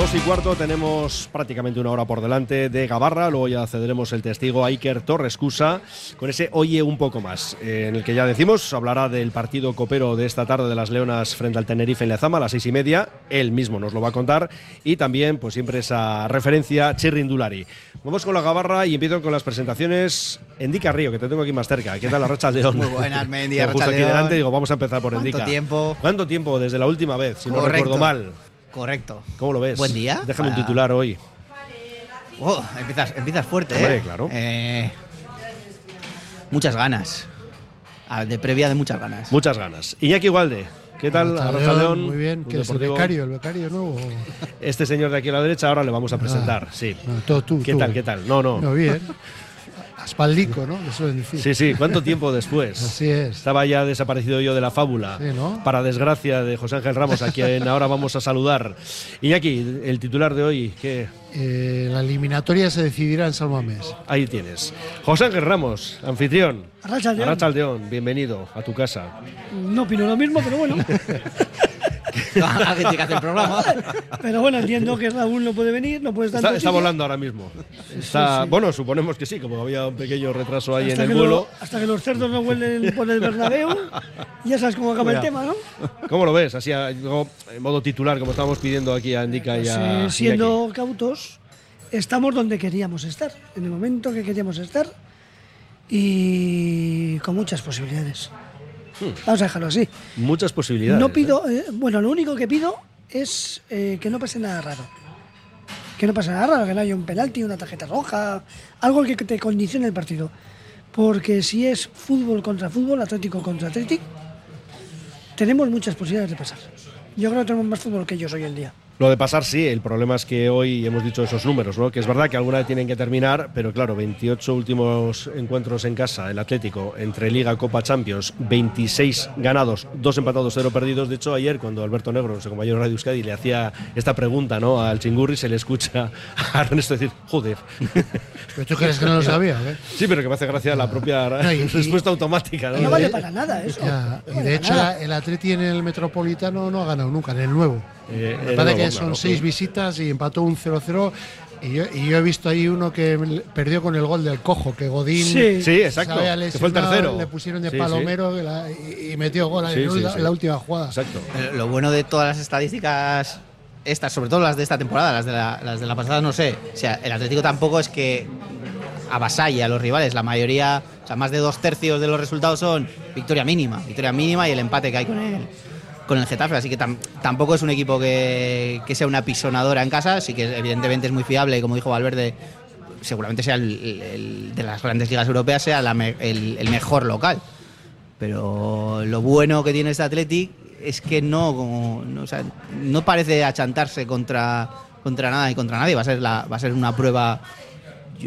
Dos y cuarto tenemos prácticamente una hora por delante de Gabarra, luego ya cederemos el testigo a Iker Torres Cusa con ese Oye un poco más, eh, en el que ya decimos, hablará del partido copero de esta tarde de las Leonas frente al Tenerife en Lezama a las seis y media, él mismo nos lo va a contar, y también pues siempre esa referencia Chirrindulari. Vamos con la Gabarra y empiezo con las presentaciones. Endica Río, que te tengo aquí más cerca. ¿Qué tal la Racha León? Muy buenas, Mendy, Justo aquí delante digo, vamos a empezar por ¿Cuánto Endica. tiempo? ¿Cuánto tiempo desde la última vez, si no recuerdo mal? Correcto. ¿Cómo lo ves? Buen día. Déjame un titular hoy. Oh, empiezas, empiezas fuerte, Hombre, ¿eh? claro. Eh, muchas ganas. Ah, De previa de muchas ganas. Muchas ganas. Iñaki Gualde, ¿qué tal? León, Muy bien, que es el becario, el becario nuevo. Este señor de aquí a la derecha ahora le vamos a presentar, sí. No, todo tú. ¿Qué tú. tal, qué tal? No, no. No, bien. Aspaldico, ¿no? Que suelen decir. Sí, sí, ¿cuánto tiempo después? Así es. Estaba ya desaparecido yo de la fábula. Sí, ¿no? Para desgracia de José Ángel Ramos, a quien ahora vamos a saludar. Iñaki, el titular de hoy, ¿qué? Eh, la eliminatoria se decidirá en San Mamés. Ahí tienes. José Ángel Ramos, anfitrión. Arrachaldeón. Arrachaldeón, bienvenido a tu casa. No opino lo mismo, pero bueno. Tiene que hacer el programa. Pero bueno, entiendo que Raúl no puede venir, no puede estar en Está, está volando ahora mismo. Está, Bueno, suponemos que sí, como había un pequeño retraso ahí hasta en el lo- vuelo. hasta que los cerdos no huelen por el Bernabéu. Ya sabes cómo acaba el tema, ¿no? ¿Cómo lo ves? Así, a- en modo titular, como estábamos pidiendo aquí a Indica y a siendo cautos, estamos donde queríamos estar, en el momento que queríamos estar y con muchas posibilidades. Vamos a dejarlo así. Muchas posibilidades. No ¿eh? pido, eh, bueno, lo único que pido es eh, que no pase nada raro. Que no pase nada raro, que no haya un penalti, una tarjeta roja, algo que te condicione el partido. Porque si es fútbol contra fútbol, Atlético contra Atlético, tenemos muchas posibilidades de pasar. Yo creo que tenemos más fútbol que ellos hoy en día. Lo de pasar sí, el problema es que hoy hemos dicho esos números, ¿no? Que es verdad que alguna vez tienen que terminar, pero claro, 28 últimos encuentros en casa, el Atlético, entre Liga, Copa, Champions, 26 ganados, 2 empatados, 0 perdidos. De hecho, ayer cuando Alberto Negro, nuestro compañero de Radio Euskadi, le hacía esta pregunta, ¿no? Al Chingurri, se le escucha a Ernesto decir, joder. Pero tú crees que no lo sabía, ¿eh? Sí, pero que me hace gracia la propia No, y- y- respuesta automática, ¿no? No vale para nada eso. Ya, No y de hecho, el Atleti en el Metropolitano no ha ganado nunca, en el nuevo. Eh, Me parece que claro, son seis sí. visitas y empató un 0-0. Y yo, y yo he visto ahí uno que perdió con el gol del cojo, que Godín Sí. Sí, exacto. Que fue el tercero. Le pusieron de Sí, sí. palomero y la- y, metió gol Sí, en sí, la, sí. la última jugada. Exacto. Lo bueno de todas las estadísticas, estas, sobre todo las de esta temporada, las de la, las de la pasada, no sé. O sea, el Atlético tampoco es que avasalla a los rivales. La mayoría, o sea, más de dos tercios de los resultados son victoria mínima. Victoria mínima y el empate que hay con el, con el Getafe. Así que tam- tampoco es un equipo que, sea una pisonadora en casa. Sí que evidentemente es muy fiable y como dijo Valverde, seguramente sea el, de las grandes ligas europeas, sea la el, mejor local. Pero lo bueno que tiene este Athletic es que no, como- no, parece achantarse contra, contra nada y contra nadie. Va a ser, la, va a ser una prueba,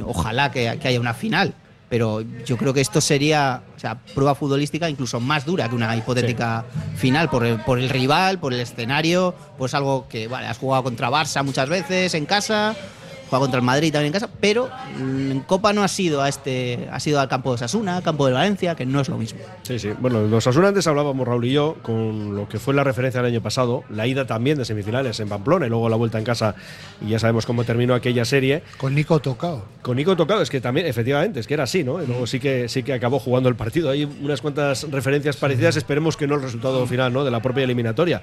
ojalá que haya una final. Pero yo creo que esto sería, o sea, prueba futbolística incluso más dura que una hipotética final por el, por el rival, por el escenario, pues algo que, vale, has jugado contra Barça muchas veces en casa, juega contra el Madrid también en casa, pero mm, en Copa no ha sido a este, ha sido al campo de Sasuna, campo de Valencia, que no es lo mismo. Sí, sí. Bueno, los Asuna antes hablábamos, Raúl y yo, con lo que fue la referencia del año pasado, la ida también de semifinales en Pamplona y luego la vuelta en casa, y ya sabemos cómo terminó aquella serie. Con Nico Tocao. Con Nico Tocado, es que también, efectivamente, es que era así, ¿no? Y luego sí que, sí que acabó jugando el partido. Hay unas cuantas referencias parecidas, esperemos que no el resultado final, ¿no? De la propia eliminatoria.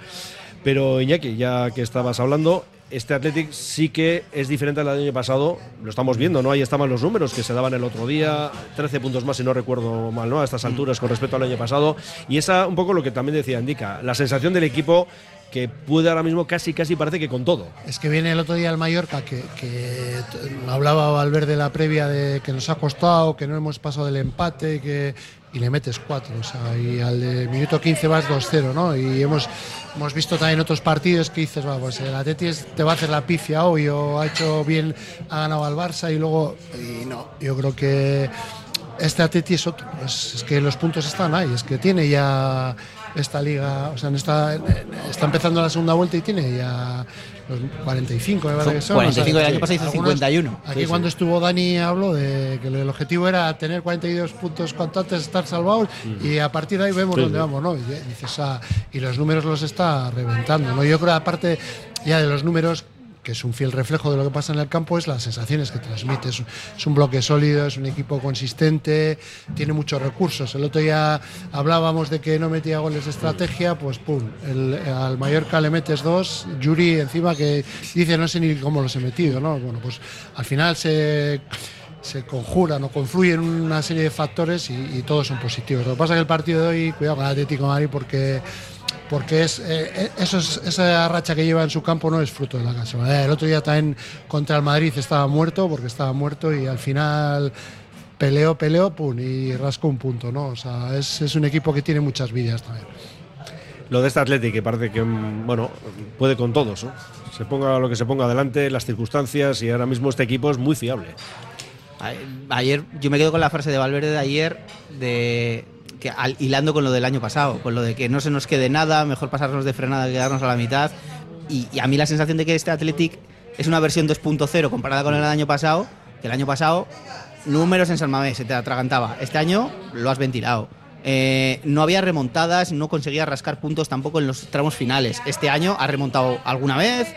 Pero Iñaki, ya que estabas hablando, este Athletic sí que es diferente al año pasado, lo estamos viendo, ¿no? Ahí estaban los números que se daban el otro día, 13 puntos más si no recuerdo mal, ¿no? A estas alturas con respecto al año pasado. Y esa un poco lo que también decía Indica, la sensación del equipo que puede ahora mismo casi, casi parece que con todo. Es que viene el otro día el Mallorca, que, que hablaba Valverde la previa de que nos ha costado, que no hemos pasado del empate, que, y le metes cuatro. O sea, y al minuto 15 vas 2-0, ¿no? Y hemos, hemos visto también otros partidos que dices, va, pues el Atleti te va a hacer la pifia hoy, o ha hecho bien, ha ganado al Barça, y luego, y no, yo creo que este Atleti es otro. Es que los puntos están ahí, es que tiene ya esta liga, o sea, en esta, está empezando la segunda vuelta y tiene ya los 45, me parece que son. 45 o sea, año pasado hizo algunos- 51. Aquí Sí, cuando sí. estuvo Dani habló de que el objetivo era tener 42 puntos cuanto antes estar salvados y a partir de ahí vemos Sí, dónde vamos, ¿no? Y, dices, ah, y los números los está reventando, ¿no? Yo creo aparte ya de los números que es un fiel reflejo de lo que pasa en el campo, es las sensaciones que transmite. Es un, bloque sólido, es un equipo consistente, tiene muchos recursos. El otro día hablábamos de que no metía goles de estrategia, pues pum, al Mallorca le metes dos, Yuri encima que dice no sé ni cómo los he metido, ¿no? Bueno, pues al final se se conjuran o confluyen una serie de factores y, y todos son positivos. Lo que pasa es que el partido de hoy, cuidado con el Atlético de Madrid porque porque es, eh, eso es- esa racha que lleva en su campo no es fruto de la casualidad. El otro día también contra el Madrid estaba muerto porque estaba muerto y al final peleó, peleó, pum, y rascó un punto, ¿no? O sea, es, es un equipo que tiene muchas vidas también. Lo de este Athletic que parece que, bueno, puede con todos, ¿no? Se ponga lo que se ponga adelante, las circunstancias y ahora mismo este equipo es muy fiable. Ayer, yo me quedo con la frase de Valverde de ayer, de que al- hilando con lo del año pasado, con lo de que no se nos quede nada, mejor pasarnos de frenada que quedarnos a la mitad. Y, a mí la sensación de que este Athletic es una versión 2.0 comparada con el año pasado, que el año pasado números en San Mamés se te atragantaba. Este año lo has ventilado. Eh, no había remontadas, no conseguía rascar puntos tampoco en los tramos finales. Este año has remontado alguna vez,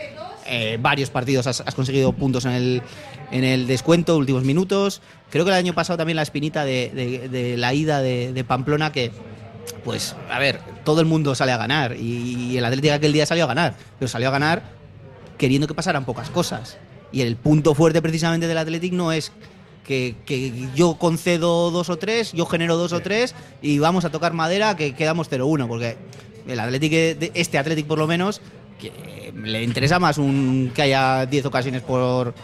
eh, varios partidos has, has conseguido puntos en el, en el descuento, últimos minutos. Creo que el año pasado también la espinita de, de- de la ida de, de Pamplona que, pues, a ver, todo el mundo sale a ganar y, y el Atlético aquel día salió a ganar, pero salió a ganar queriendo que pasaran pocas cosas. Y el punto fuerte precisamente del Athletic no es que, que yo concedo dos o tres, yo genero dos o tres y vamos a tocar madera que quedamos 0-1, porque el Athletic, de- este Athletic por lo menos, que le interesa más un que haya 10 ocasiones por,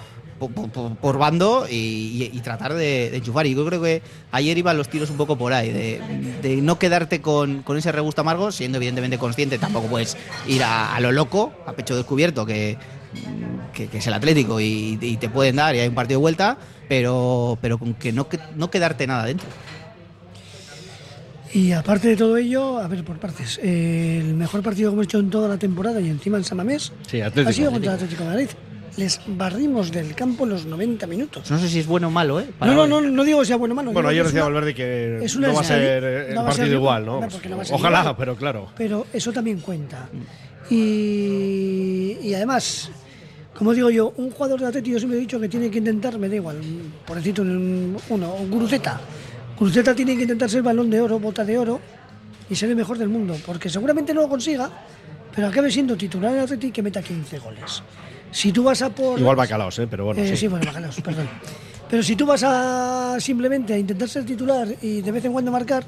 por, por- por bando y, y- y tratar de, de enchufar. Y yo creo que ayer iban los tiros un poco por ahí, de, de no quedarte con, con ese regusto amargo, siendo evidentemente consciente, tampoco puedes ir a, a lo loco, a pecho descubierto, que, que, que es el Atlético y, y te pueden dar y hay un partido de vuelta, pero, pero con que no, que no quedarte nada dentro. Y aparte de todo ello, a ver, por partes, eh, el mejor partido que hemos hecho en toda la temporada y encima en Sí, Atlético. ha sido contra el Atlético de Madrid. Les barrimos del campo los 90 minutos. No sé si es bueno o malo, ¿eh? Para No, no, no, no digo que sea bueno o malo. Bueno, ayer decía una- Valverde que es una no va a ser el no ser partido igual, ¿no? porque no va a ser Ojalá, igual. pero claro. pero eso también cuenta. Y, y además, como digo yo, un jugador de Atlético yo siempre he dicho que tiene que intentar, me da igual, por decirte un, uno, un Guruceta. Guruceta tiene que intentar ser balón de oro, bota de oro y ser el mejor del mundo, porque seguramente no lo consiga, pero acabe siendo titular en Atlético y que meta 15 goles. Si tú vas a por... Igual bacalaos, ¿eh? Pero bueno, Eh, sí. sí, bueno, bacalaos, perdón. Pero si tú vas a simplemente a intentar ser titular y de vez en cuando marcar,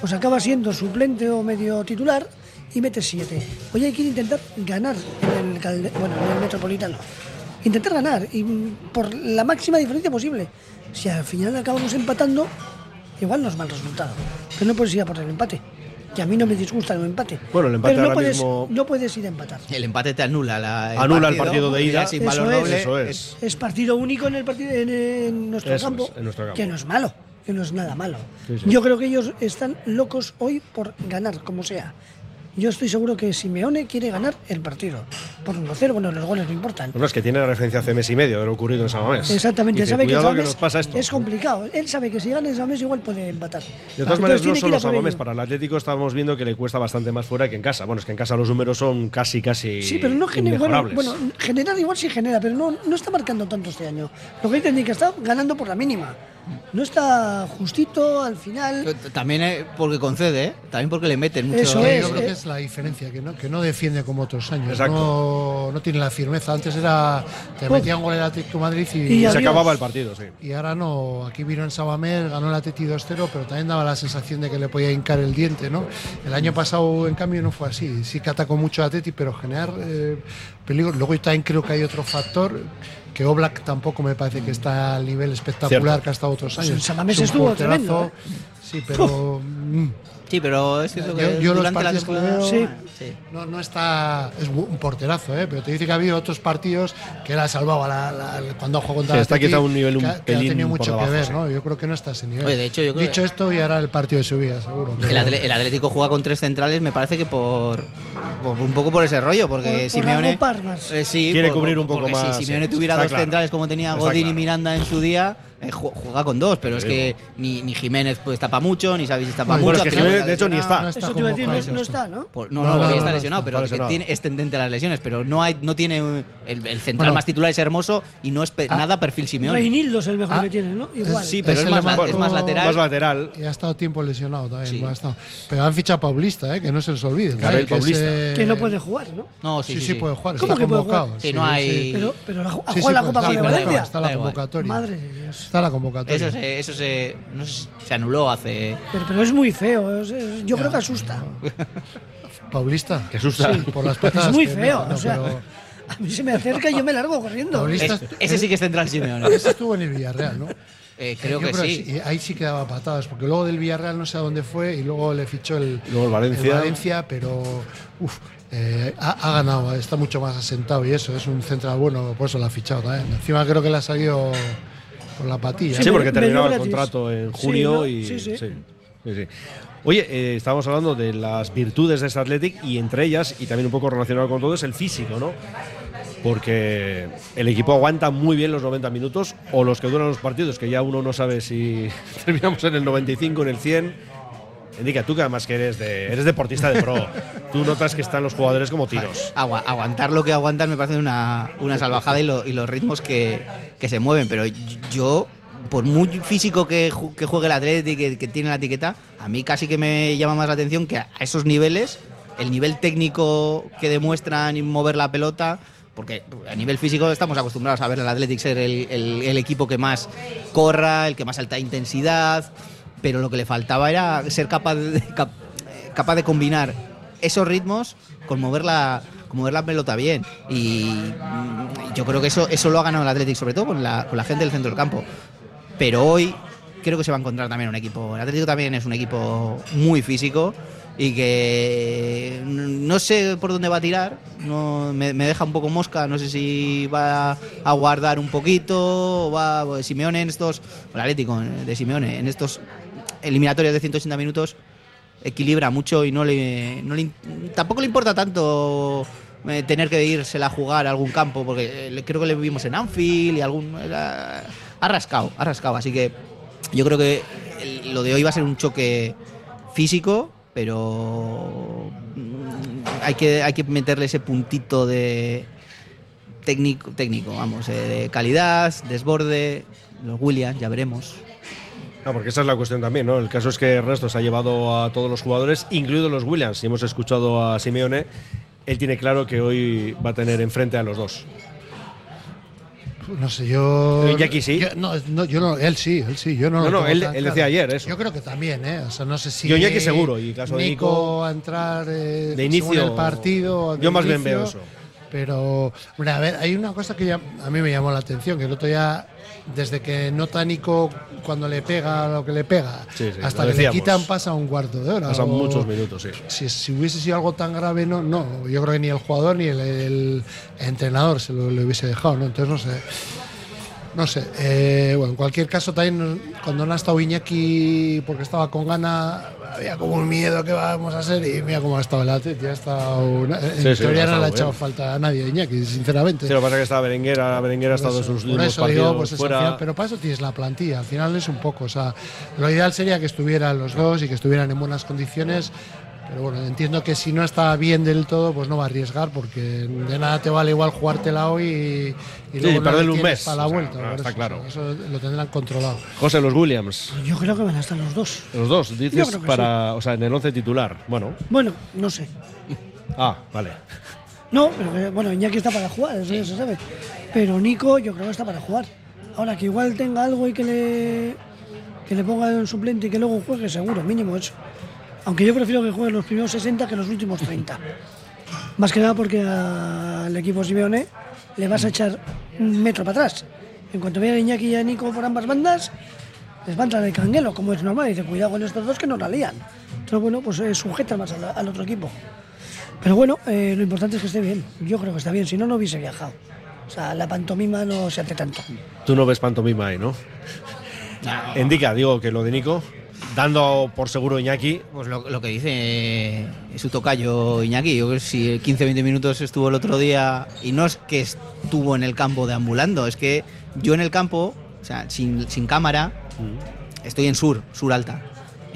pues acabas siendo suplente o medio titular y metes siete. Hoy hay que intentar ganar en el, Calde- bueno, en el Metropolitano. Intentar ganar y mm, por la máxima diferencia posible. Si al final acabamos empatando, igual no es mal resultado. Pero no puedes ir a por el empate. Y a mí no me disgusta el empate. Bueno, el empate Pero no ahora puedes, mismo- no puedes ir a empatar. El empate te anula la, Anula el partido de ida. sin Eso valor es. Eso es. Es partido único en el partido en, en nuestro, Eso campo, es, en nuestro campo. que no es malo, que no es nada malo. Sí, sí. Yo creo que ellos están locos hoy por ganar, como sea. Yo estoy seguro que Simeone quiere ganar el partido. Por 1-0, bueno, los goles no importan. Bueno, es que tiene la referencia hace mes y medio de lo ocurrido en San Mamés. Exactamente, Dice, sabe que, que Samamés nos pasa esto. es complicado. Él sabe que si gana el Samamés igual puede empatar. De todas maneras, no solo ir a por San Mamés, ello. para el Atlético estamos viendo que le cuesta bastante más fuera que en casa. Bueno, es que en casa los números son casi, casi Sí, pero no genera. Bueno, bueno, generar igual sí genera, pero no, no está marcando tanto este año. Lo que dice que está ganando por la mínima. No está justito al final. También porque concede, ¿eh? También porque le meten mucho. Eso Yo es, creo eh. que es la diferencia, que no, que no defiende como otros años. No, no tiene la firmeza. Antes era. Te metían gol el Atlético de Madrid y, Y Y se acababa el partido, sí. y ahora no. Aquí vino en Sabamés, ganó el Atleti 2-0, pero también daba la sensación de que le podía hincar el diente, ¿no? El año pasado, en cambio, no fue así. Sí que atacó mucho a Atleti, pero generar eh, peligro. Luego también creo que hay otro factor. Que Oblak tampoco me parece que está al nivel espectacular Cierto. que ha estado otros Pues años. San Mamés Es estuvo porterazo, tremendo, ¿eh? Sí, pero. Sí, pero es cierto que Yo- yo los durante la partidos que veo- Sí. sí. No, no está. Es un porterazo, ¿eh? pero te dice que ha habido otros partidos que él ha salvado a la- la- cuando ha jugado contra Sí, está quizá un nivel un que, ha- que ha tenido por mucho debajo, que ver, sí. ¿no? Yo creo que no está a ese nivel. Oye, de hecho, yo creo Dicho que- esto, y ahora el partido de subida, seguro. El, Atle- el Atlético juega con tres centrales, me parece que por, por- un poco por ese rollo, porque Por- por Simeone más. eh, sí, Quiere por- cubrir por- un poco más, Si Simeone tuviera dos claro. centrales como tenía Está Godín y claro. Miranda en su día, eh, ju- juega con dos, pero es que ni, ni Jiménez pues tapa mucho, ni Xavi tapa Bueno, mucho. es que al final Jiménez, está de hecho, ni está. No Eso te iba a decir, no, no está, ¿no? Por- no, No, no, no, porque no, está no, lesionado, está pero tiene, es tendente a las lesiones, pero no hay no tiene el, el central Bueno. más titular es hermoso y no es pe- Ah. nada perfil Simeone. Reinildo es el mejor Ah, que tiene, ¿no? Igual. Sí, pero Es más, la- es más lateral. Más lateral. Y ha estado tiempo lesionado también. Sí. ha estado. Pero han fichado a Paulista, ¿eh? que no se les olvide. Gabriel que es, Paulista. Que no puede jugar, ¿no? No, Sí, sí, sí, sí, puede jugar. ¿Cómo está que puede jugar? Sí, no hay- Pero, pero la, ha jugado la Copa está da Valencia. Está la convocatoria. Madre de Dios. Está la convocatoria. Eso se, eso se, no sé, se anuló hace. Pero, pero es muy feo. es- es- yo creo que asusta. Paulista. Que asusta. Sí, por las patadas Es muy feo. o sea, pero a mí se me acerca y yo me largo corriendo. Paulista- Es- ese sí que es central Simeone. Ese estuvo en el Villarreal, ¿no? Eh, creo Yo que sí. y ahí sí que daba patadas, porque luego del Villarreal no sé a dónde fue y luego le fichó el, Luego el Valencia. Valencia, pero uf, eh, ha, ha ganado, está mucho más asentado y eso, es un central bueno, por eso lo ha fichado también. Encima creo que le ha salido con la patilla. Sí, porque terminaba el contrato en Sí, junio ¿no? y. Sí, sí. sí, sí. Oye, eh, estábamos hablando de las virtudes de este Athletic y entre ellas, y también un poco relacionado con todo, es el físico, ¿no? Porque el equipo aguanta muy bien los 90 minutos o los que duran los partidos, que ya uno no sabe si terminamos en el 95, en el 100. Indica, tú que además que eres, de, eres deportista de pro, tú notas que están los jugadores como tiros. Agua- aguantar lo que aguantan me parece una, una salvajada y, lo- los ritmos que, que se mueven. Pero yo, por muy físico que, ju- que juegue el Atlético que, que tiene la etiqueta, a mí casi que me llama más la atención que a esos niveles, el nivel técnico que demuestran y mover la pelota. Porque a nivel físico estamos acostumbrados a ver al Athletic ser el, el- el equipo que más corra, el que más alta intensidad, pero lo que le faltaba era ser capaz de, cap- eh, capaz de combinar esos ritmos con mover la, con mover la pelota bien. Y yo creo que eso, eso lo ha ganado el Athletic, sobre todo con la, con la gente del centro del campo. Pero hoy creo que se va a encontrar también un equipo. El Atlético también es un equipo muy físico y que no sé por dónde va a tirar. No, me, me deja un poco mosca. No sé si va a guardar un poquito o va pues, Simeone en estos. El Atlético de Simeone en estos eliminatorios de 180 minutos equilibra mucho y no le, tampoco le importa tanto eh, tener que irse a jugar a algún campo porque eh, creo que le vimos en Anfield y algún era- ha rascado, ha rascado, así que yo creo que lo de hoy va a ser un choque físico, pero mm, hay que hay que meterle ese puntito de técnico, técnico, vamos, eh, de calidad, desborde, los Williams, ya veremos. No, porque esa es la cuestión también, ¿no? El caso es que Ernesto se ha llevado a todos los jugadores, incluidos los Williams. Si hemos escuchado a Simeone, él tiene claro que hoy va a tener enfrente a los dos. No sé, yo. Sí. Yo, no, no, yo no, él sí, él sí. Yo no, No, lo no, él- él decía ayer eso. Yo creo que también, ¿eh? O sea, no sé si. Yo Iñaki seguro, y caso de Nico- a entrar eh, De según inicio, el partido. yo más bien veo eso. Pero, hombre, a ver, hay una cosa que ya a mí me llamó la atención, que el otro día, desde que nota Nico cuando le pega lo que le pega, Sí, sí, hasta lo que le quitan pasa un cuarto de hora. Pasan o- muchos minutos, sí. si, si hubiese sido algo tan grave, no, no. Yo creo que ni el jugador ni el, el entrenador se lo, le hubiese dejado, ¿no? Entonces no sé. No sé. eh, bueno, en cualquier caso, también cuando no ha estado Iñaki porque estaba con gana, había como un miedo que vamos a hacer y mira cómo ha estado el Atleti. Ha estado una- en Sí, sí, teoría ha no le ha echado falta a nadie Iñaki, sinceramente. Sí, lo que pasa es que está Berenguer, ahora Berenguer ha estado en sus por últimos eso partidos digo, pues fuera. final, pero para eso tienes la plantilla. Al final es un poco, o sea, lo ideal sería que estuvieran los dos y que estuvieran en buenas condiciones. Pero bueno, entiendo que si no está bien del todo, pues no va a arriesgar porque de nada te vale igual jugártela hoy y, y luego no perderle le un mes, para la o sea, vuelta. no, está eso, claro. Eso lo tendrán controlado. José, los Williams. Yo creo que van a estar los dos. Los dos, dices, para, o sea, en el 11 titular. Bueno, Bueno, no sé. ah, vale. No, pero que, bueno, Iñaki está para jugar, eso ya se sabe. Pero Nico yo creo que está para jugar. Ahora que igual tenga algo y que le que le ponga en suplente y que luego juegue, seguro, mínimo eso. Aunque yo prefiero que juegue los primeros 60 que los últimos 30. Más que nada porque al equipo Simeone le vas a echar un metro para atrás. En cuanto vea a Iñaki y a Nico por ambas bandas, les va a entrar el canguelo, como es normal. Y dice, cuidado con estos dos que nos la lían. Entonces Pero bueno, pues eh, sujeta más al, al otro equipo. Pero bueno, eh, lo importante es que esté bien. Yo creo que está bien, si no, no hubiese viajado. O sea, la pantomima no se hace tanto. Tú no ves pantomima ahí, ¿no? Indica, digo, que lo de Nico, dando por seguro Iñaki, Pues lo, lo que dice eh, su tocayo Iñaki, yo creo que si 15-20 minutos estuvo el otro día y no es que estuvo en el campo deambulando, es que yo en el campo, o sea, sin, sin cámara, estoy en sur, sur alta.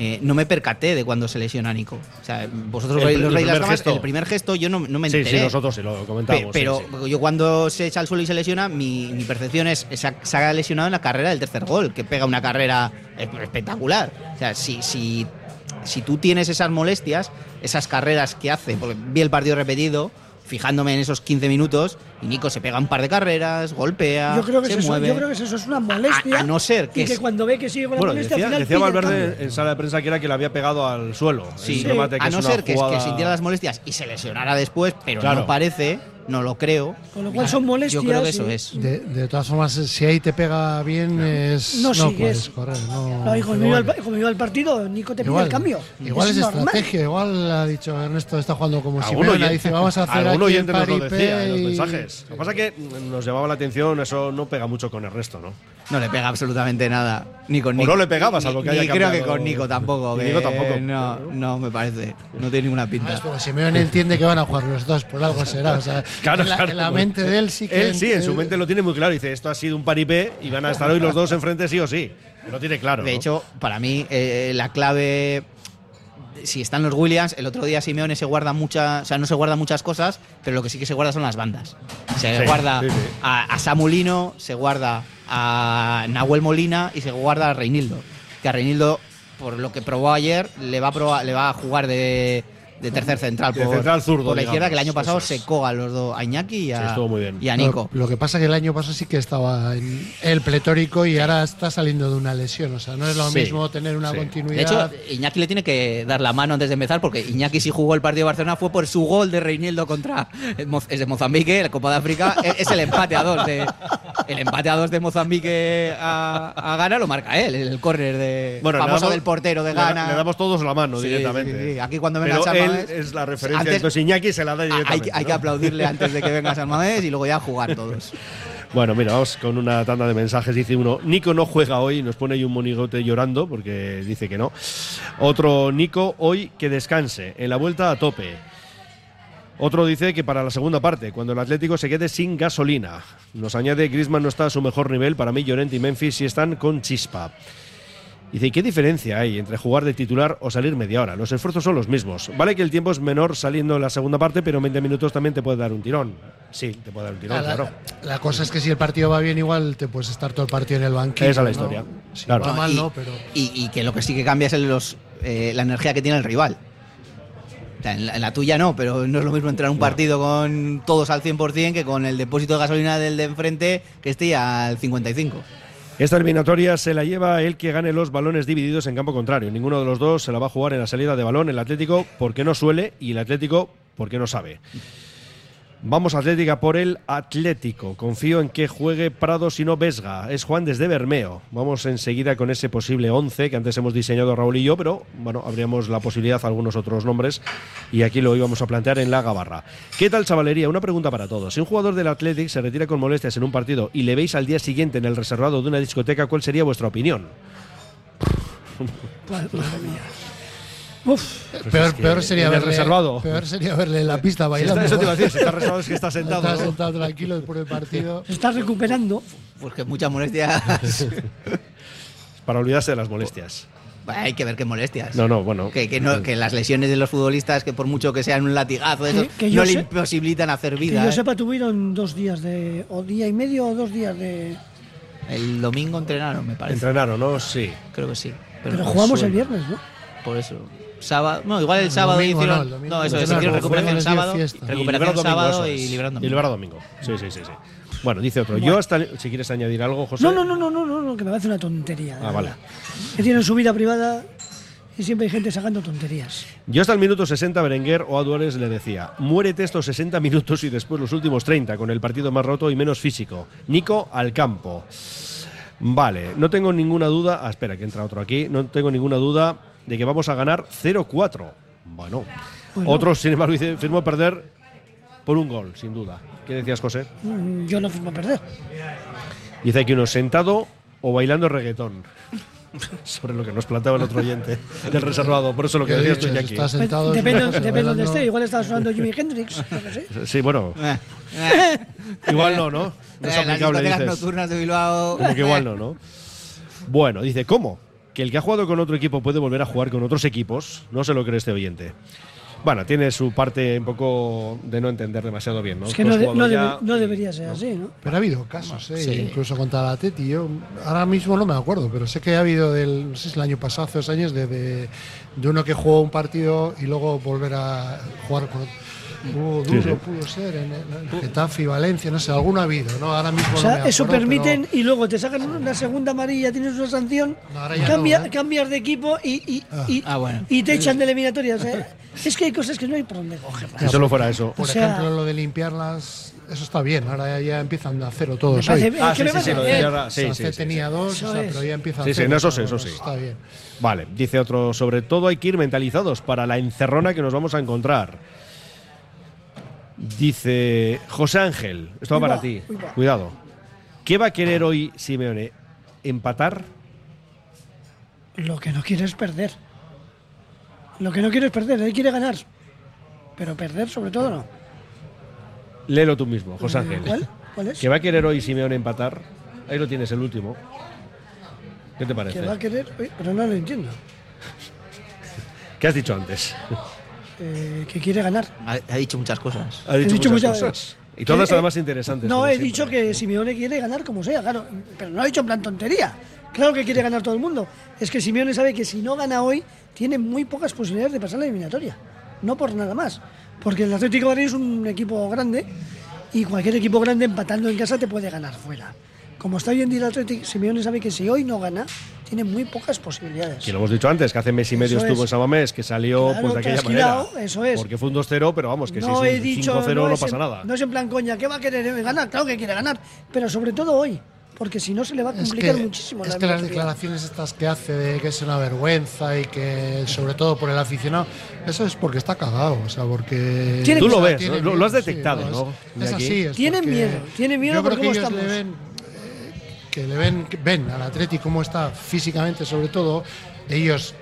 Eh, no me percaté de cuando se lesiona Nico. O sea, vosotros El los el primer gesto. el primer gesto yo no, no me sí, enteré. sí, nosotros sí lo Pe- comentamos. sí, pero sí. yo cuando se echa al suelo y se lesiona, mi, mi percepción es se ha, se ha lesionado en la carrera del tercer gol, que pega una carrera esp- espectacular. O sea, si, si, si tú tienes esas molestias, esas carreras que hace, porque vi el partido repetido, fijándome en esos 15 minutos, y Nico se pega un par de carreras, golpea, Yo creo que, se es eso, mueve. yo creo que es eso, es una molestia. A- a no ser que y que es- cuando ve que sigue con la Bueno, molestia, decía, al final decía Valverde en sala de prensa que era que le había pegado al suelo. Sí, El remate, que a no ser que, jugada- que sintiera las molestias y se lesionara después, pero Claro. no parece, no lo creo. Con lo cual son molestias. Yo creo que y- eso es. De, de todas formas, si ahí te pega bien, es, No no, puedes correr. No, No, y como iba, el, como iba el partido, Nico te pide igual, el cambio. igual es, estrategia. Igual ha dicho Ernesto, está jugando como Simeone. oyente- Dice, vamos a hacer el oyente nos lo en los y- mensajes. Lo que pasa es que nos llamaba la atención, eso no pega mucho con el resto, ¿no? No le pega absolutamente nada. Ni con O Nico. no le pegaba, Ni- salvo que ni haya creo que con Nico tampoco. Que Nico tampoco. No, no me parece. No tiene ninguna Ah, pinta. Pero Simeone entiende que van a jugar los dos, por algo será. O sea, Claro, en, la, claro. en la mente de él sí que. Él sí, en su mente lo tiene muy claro. Dice, esto ha sido un paripé y van a estar hoy los dos enfrente sí o sí. Lo tiene claro. De ¿no? hecho, para mí, eh, la clave. Si están los Williams, el otro día Simeone se guarda muchas, o sea, no se guarda muchas cosas, pero lo que sí que se guarda son las bandas. Se Sí, guarda sí, sí. a, a Samulino, se guarda a Nahuel Molina y se guarda a Reinildo. Que a Reinildo, por lo que probó ayer, le va a, probar- le va a jugar de, de tercer central por, central zurdo, por la izquierda, que el año pasado eso es. secó a los dos, a Iñaki y a, estuvo muy bien. y a Nico. Lo, lo que pasa es que el año pasado sí que estaba en el pletórico y ahora está saliendo de una lesión. O sea, no es lo Sí, mismo tener una sí. De continuidad. hecho, Iñaki le tiene que dar la mano antes de empezar, porque Iñaki si jugó el partido de Barcelona fue por su gol de Reinildo contra es de Mozambique, la Copa de África, es es el empate a dos de el empate a dos de Mozambique a, a Ghana lo marca él, el córner de Bueno, famoso damos- del portero de Ghana. Le, damos todos la mano Sí, directamente. sí, sí. Aquí cuando venga Pero San él es la referencia. antes- entonces Iñaki se la da hay, directamente. hay que ¿no? aplaudirle antes de que venga San Mamés y luego ya jugar todos. Bueno, mira, vamos con una tanda de mensajes. Dice uno, Nico no juega hoy, nos pone ahí un monigote llorando porque dice que no. Otro, Nico, hoy que descanse, en la vuelta a tope. Otro dice que para la segunda parte, cuando el Atlético se quede sin gasolina. Nos añade, Griezmann no está a su mejor nivel, para mí Llorente y Memphis sí están con chispa. Dice, ¿y qué diferencia hay entre jugar de titular o salir media hora? Los esfuerzos son los mismos. Vale que el tiempo es menor saliendo en la segunda parte, pero en 20 minutos también te puede dar un tirón. Sí, te puede dar un tirón, Ah, la, claro. la cosa es que si el partido va bien, igual te puedes estar todo el partido en el banquillo. Esa es la ¿no? historia. Claro. mal, y, no, pero. y- y que lo que sí que cambia es el- los, eh, la energía que tiene el rival. O sea, en, la, en la tuya no, pero no es lo mismo entrar a un partido con todos al 100% que con el depósito de gasolina del de enfrente que esté al 55. Esta eliminatoria se la lleva el que gane los balones divididos en campo contrario. Ninguno de los dos se la va a jugar en la salida de balón. El Atlético porque no suele y el Atlético porque no sabe. Vamos Atlética por el Atlético. Confío en que juegue Prado si no Vesga. Es Juan desde Bermeo. Vamos enseguida con ese posible 11 que antes hemos diseñado Raúl y yo, pero bueno, habríamos la posibilidad a algunos otros nombres y aquí lo íbamos a plantear en la Gabarra. ¿Qué tal chavalería? Una pregunta para todos. Si un jugador del Athletic se retira con molestias en un partido y le veis al día siguiente en el reservado de una discoteca, ¿cuál sería vuestra opinión? Uf, peor, es que peor sería verle, reservado. Peor sería verle en la pista Si bailando. está- eso te iba a decir, si está reservado es que está sentado. Está ¿no? sentado tranquilo después del partido. se está recuperando. Pues que muchas molestias. Para olvidarse de las molestias. Hay que ver qué molestias. No, no, bueno. Que, que no- que las lesiones de los futbolistas, que por mucho que sean un latigazo, Que- esos, que no le imposibilitan hacer Que vida. yo ¿eh? sepa, tuvieron dos días de. o día y medio o dos días de. El domingo entrenaron, me parece. Entrenaron, ¿no? Sí. Creo que sí. Pero, jugamos el viernes, ¿no? Por eso. Sábado. No, igual el El sábado domingo hicieron. no, No, el domingo. eso El es. Hicieron recuperación dio sábado. Y Recuperación liberar domingo, sábado eso y liberando. Y liberar domingo. Sí, sí, sí, sí. Bueno, dice otro. Yo hasta. Si quieres añadir algo, José. No, no, no, no, no, no, no, que me parece una tontería. Ah, vale. Que tienen su vida privada y siempre hay gente sacando tonterías. Yo hasta el minuto 60 Berenguer o a Duárez le decía, muérete estos 60 minutos y después los últimos 30 con el partido más roto y menos físico. Nico al campo. Vale, no tengo ninguna duda, ah, espera que entra otro aquí, no tengo ninguna duda de que vamos a ganar 0-4. Bueno. Bueno. Otros, sin embargo, dice, firmó perder por un gol, sin duda. ¿Qué decías, José? Mm, Yo no firmo a perder. Dice aquí uno sentado o bailando reggaetón. Sobre lo que nos planteaba el otro oyente del reservado. Por eso lo que ¿Qué decías tú, dices? Iñaki. Está sentado. Depende, depende donde esté. Igual estaba sonando Jimi Hendrix. sé. Sí, bueno, Eh, eh. igual no, ¿no? No es Eh, aplicable, dices. nocturnas de Bilbao. Como que igual no, ¿no? Bueno, dice, ¿cómo? Que el que ha jugado con otro equipo puede volver a jugar con otros equipos. No se lo cree este oyente. Bueno, tiene su parte un poco de no entender demasiado bien, ¿no? Es que no, de- debe- debería ser así, ¿no? Pero ha habido casos, ¿eh? Sí. incluso contra la Teti. Yo ahora mismo no me acuerdo, pero sé que ha habido del, no sé si el año pasado, hace dos años, de, de, de uno que jugó un partido y luego volver a jugar con otro. Hubo Sí, duro, sí. pudo ser, en, en Getafe y Valencia, no sé, alguno ha habido, ¿no? Ahora mismo O no sea, me eso acuerdo, permiten pero- y luego te sacan una segunda amarilla, tienes una sanción, No, cambia- no, ¿eh? cambias de equipo y, y, y- Ah, bueno. y te echan de eliminatoria. O sea, es que hay cosas que no hay por dónde cogerlas. Si solo fuera eso. Por O sea- ejemplo, lo de limpiarlas, eso está bien. Ahora ya, empiezan a cero todos. Me parece-. Ah, sí, me sí, sí, lo de bien. Villarra- sí, sí, sí, sí. tenía dos, Eso o sea, es. pero ya empieza a Sí, sí, cero, en eso sí, eso sí. Está bien. Vale, dice otro, sobre todo hay que ir mentalizados para la encerrona que nos vamos a encontrar. Dice José Ángel, esto va para ti, cuidado. ¿Qué va a querer hoy Simeone? ¿Empatar? Lo que no quiere es perder. Lo que no quiere es perder, él quiere ganar. Pero perder sobre todo no. Léelo tú mismo, José Ángel. ¿Cuál? ¿Cuál es? ¿Que va a querer hoy Simeone empatar? Ahí lo tienes, el último. ¿Qué te parece? Que va a querer, Uy, pero no lo entiendo. ¿Qué has dicho antes? Eh, que quiere ganar. Ha, ha dicho muchas cosas. Ha dicho, dicho muchas muchas- cosas. Y todas Eh, además interesantes. No, he siempre. dicho que Simeone quiere ganar como sea, claro. Pero no ha dicho en plan tontería. Claro que quiere ganar todo el mundo. Es que Simeone sabe que si no gana hoy, tiene muy pocas posibilidades de pasar la eliminatoria. No por nada más. Porque el Atlético de Madrid es un equipo grande y cualquier equipo grande empatando en casa te puede ganar fuera. Como está hoy en día el Atlético, Simeone sabe que si hoy no gana, tiene muy pocas posibilidades. Que lo hemos dicho antes, que hace mes y medio Eso estuvo es. en Samamés, que salió Claro, pues, de aquella manera. eso es. Porque fue un 2-0, pero vamos, que no si es un dicho 5-0 no, es pasa en- nada. No es en plan coña, ¿qué va a querer ganar? Claro que quiere ganar, pero sobre todo hoy, porque si no se le va a Es complicar que, muchísimo. es la que las declaraciones estas que hace de que es una vergüenza y que sobre todo por el aficionado, eso es porque está cagado, o sea, porque Tú lo ves, tiene ¿no? Lo- has detectado, es- ¿no? Es, aquí. así. es Tiene miedo, tiene miedo Yo por creo que cómo le estamos. ven, eh, que le ven, ven al Atleti cómo está físicamente, sobre todo, ellos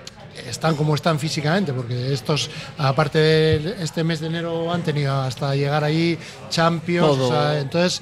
están como están físicamente, porque estos, aparte de este mes de enero, han tenido hasta llegar ahí Champions, Todo. o sea, entonces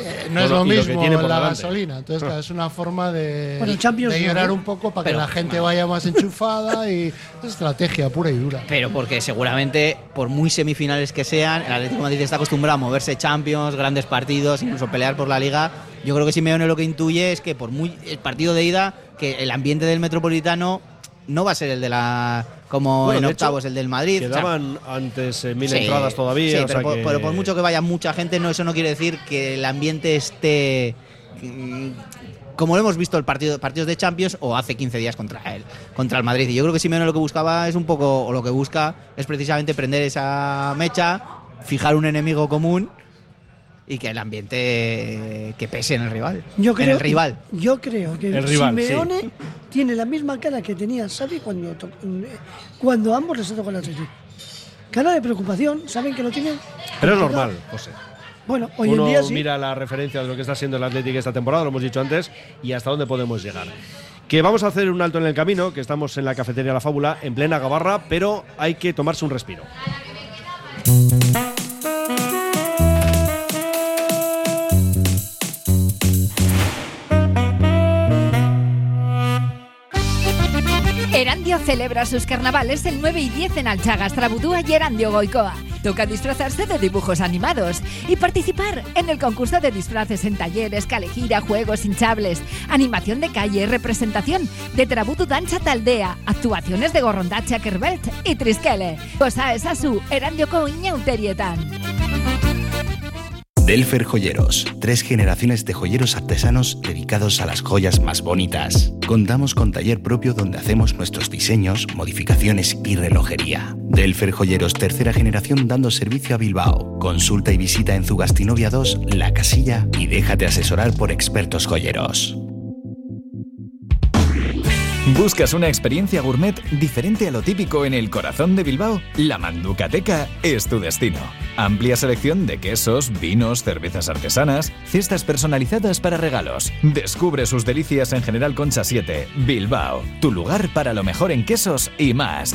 eh, no es lo lo mismo por la delante. gasolina, entonces claro, es una forma de, Bueno, de llorar ¿no? un poco para Pero, que la gente vaya más enchufada y es estrategia pura y dura. Pero porque seguramente, por muy semifinales que sean, el Atlético de Madrid está acostumbrado a moverse Champions, grandes partidos, incluso pelear por la Liga. Yo creo que Simeone lo que intuye es que por muy el partido de ida, que el ambiente del Metropolitano no va a ser el de la como Bueno, en octavos hecho, el del Madrid. O sea, Quedaban antes eh, mil sí, entradas todavía. sí, o pero, sea por, que- pero por mucho que vaya mucha gente, no eso no quiere decir que el ambiente esté mm, como lo hemos visto el partido partidos de Champions o hace 15 días contra él, contra el Madrid. Y yo creo que Simeone lo que buscaba es un poco o lo que busca es precisamente prender esa mecha, fijar un enemigo común y que el ambiente que pese en el rival. Yo en creo, el rival. Yo creo que El rival, Simeone tiene la misma cara que tenía Xavi cuando, eh, cuando ambos les tocó el Atlético. Cara de preocupación, saben que lo tienen. Pero es normal, José. Bueno, hoy Uno en día sí. mira la referencia de lo que está siendo el Atlético esta temporada, lo hemos dicho antes, y hasta dónde podemos llegar. Que vamos a hacer un alto en el camino, que estamos en la cafetería La Fábula, en plena Gabarra, pero hay que tomarse un respiro. Celebra sus carnavales el 9 y 10 en Alchagas, Trabudúa y Erandio Goicoa. Toca disfrazarse de dibujos animados y participar en el concurso de disfraces en talleres, calejira, juegos hinchables, animación de calle, representación de Trabutu Dancha Taldea, actuaciones de Gorrondacha Kerbelt y Trisquele. Cosa es su Erandio Inauterietan. Delfer Joyeros, tres generaciones de joyeros artesanos dedicados a las joyas más bonitas. Contamos con taller propio donde hacemos nuestros diseños, modificaciones y relojería. Delfer Joyeros, tercera generación dando servicio a Bilbao. Consulta y visita en Zugastinovia 2, La Casilla y déjate asesorar por expertos joyeros. ¿Buscas una experiencia gourmet diferente a lo típico en el corazón de Bilbao? La Manducateca es tu destino. Amplia selección de quesos, vinos, cervezas artesanas, cestas personalizadas para regalos. Descubre sus delicias en General Concha 7, Bilbao, tu lugar para lo mejor en quesos y más.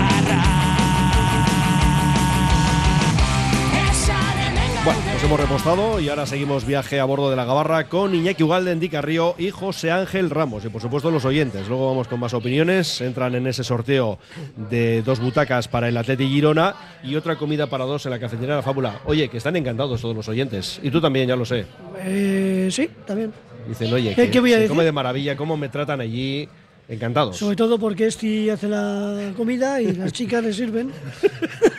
Nos hemos repostado y ahora seguimos viaje a bordo de la Gabarra con Iñaki Ugalde, Endica Río y José Ángel Ramos. Y por supuesto los oyentes. Luego vamos con más opiniones. Entran en ese sorteo de dos butacas para el Atleti Girona y otra comida para dos en la cafetería de la Fábula. Oye, que están encantados todos los oyentes. Y tú también, ya lo sé. Eh, sí, también. Dicen, oye, ¿Qué- que qué voy a se decir? come de maravilla, cómo me tratan allí. Encantados. Sobre todo porque este hace la comida y las chicas le sirven.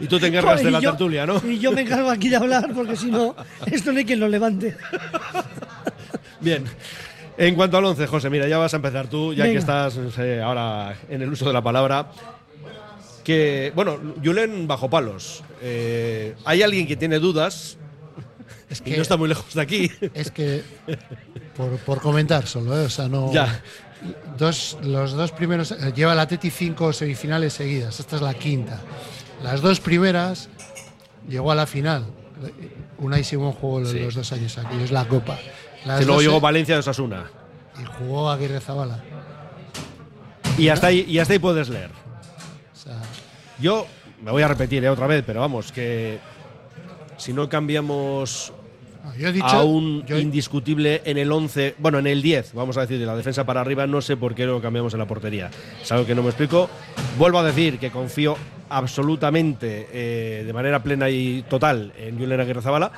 Y tú te encargas de Y la yo- tertulia, ¿no? Y yo me encargo aquí de hablar porque si no, esto no hay quien lo levante. Bien. En cuanto al 11, José, mira, ya vas a empezar tú, ya que estás no sé, ahora en el uso de la palabra. Que, bueno, Julen bajo palos. Eh, hay alguien que tiene dudas y que- no está muy lejos de aquí. Es que, por, por comentar solo, ¿eh? o sea, no. Ya. Dos, los dos primeros. eh, lleva el Atleti cinco semifinales seguidas. Esta es la quinta. Las dos primeras llegó a la final. Unai Simón jugó los, Sí. los dos años aquí, es la Copa. Las luego llegó Valencia de Osasuna. y jugó Aguirre Zabala. Y hasta ahí, y hasta ahí puedes leer. O sea, Yo me voy a repetir eh, otra vez, pero vamos, que si no cambiamos yo he dicho. a un yo- indiscutible en el 11, bueno, en el 10, vamos a decir, de la defensa para arriba, no sé por qué lo cambiamos en la portería. Es algo que no me explico. Vuelvo a decir que confío absolutamente, eh, de manera plena y total, en Julen Aguirre Zabala,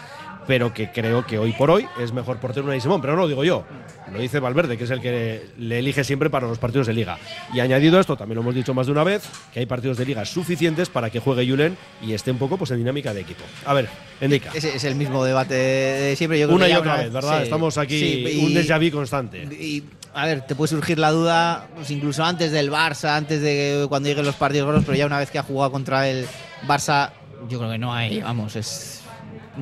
pero que creo que hoy por hoy es mejor portero Unai Simón, pero no lo digo yo, lo dice Valverde, que es el que le elige siempre para los partidos de liga. Y añadido a esto, también lo hemos dicho más de una vez, que hay partidos de liga suficientes para que juegue Julen y esté un poco pues, en dinámica de equipo. A ver, indica. Ese es el mismo debate de siempre. Yo creo Una que y otra vez, ¿verdad? sí, Estamos aquí, sí, un y- déjà vu constante. Y, a ver, te puede surgir la duda, pues incluso antes del Barça, antes de cuando lleguen los partidos gordos, pero ya una vez que ha jugado contra el Barça, yo creo que no hay, vamos, es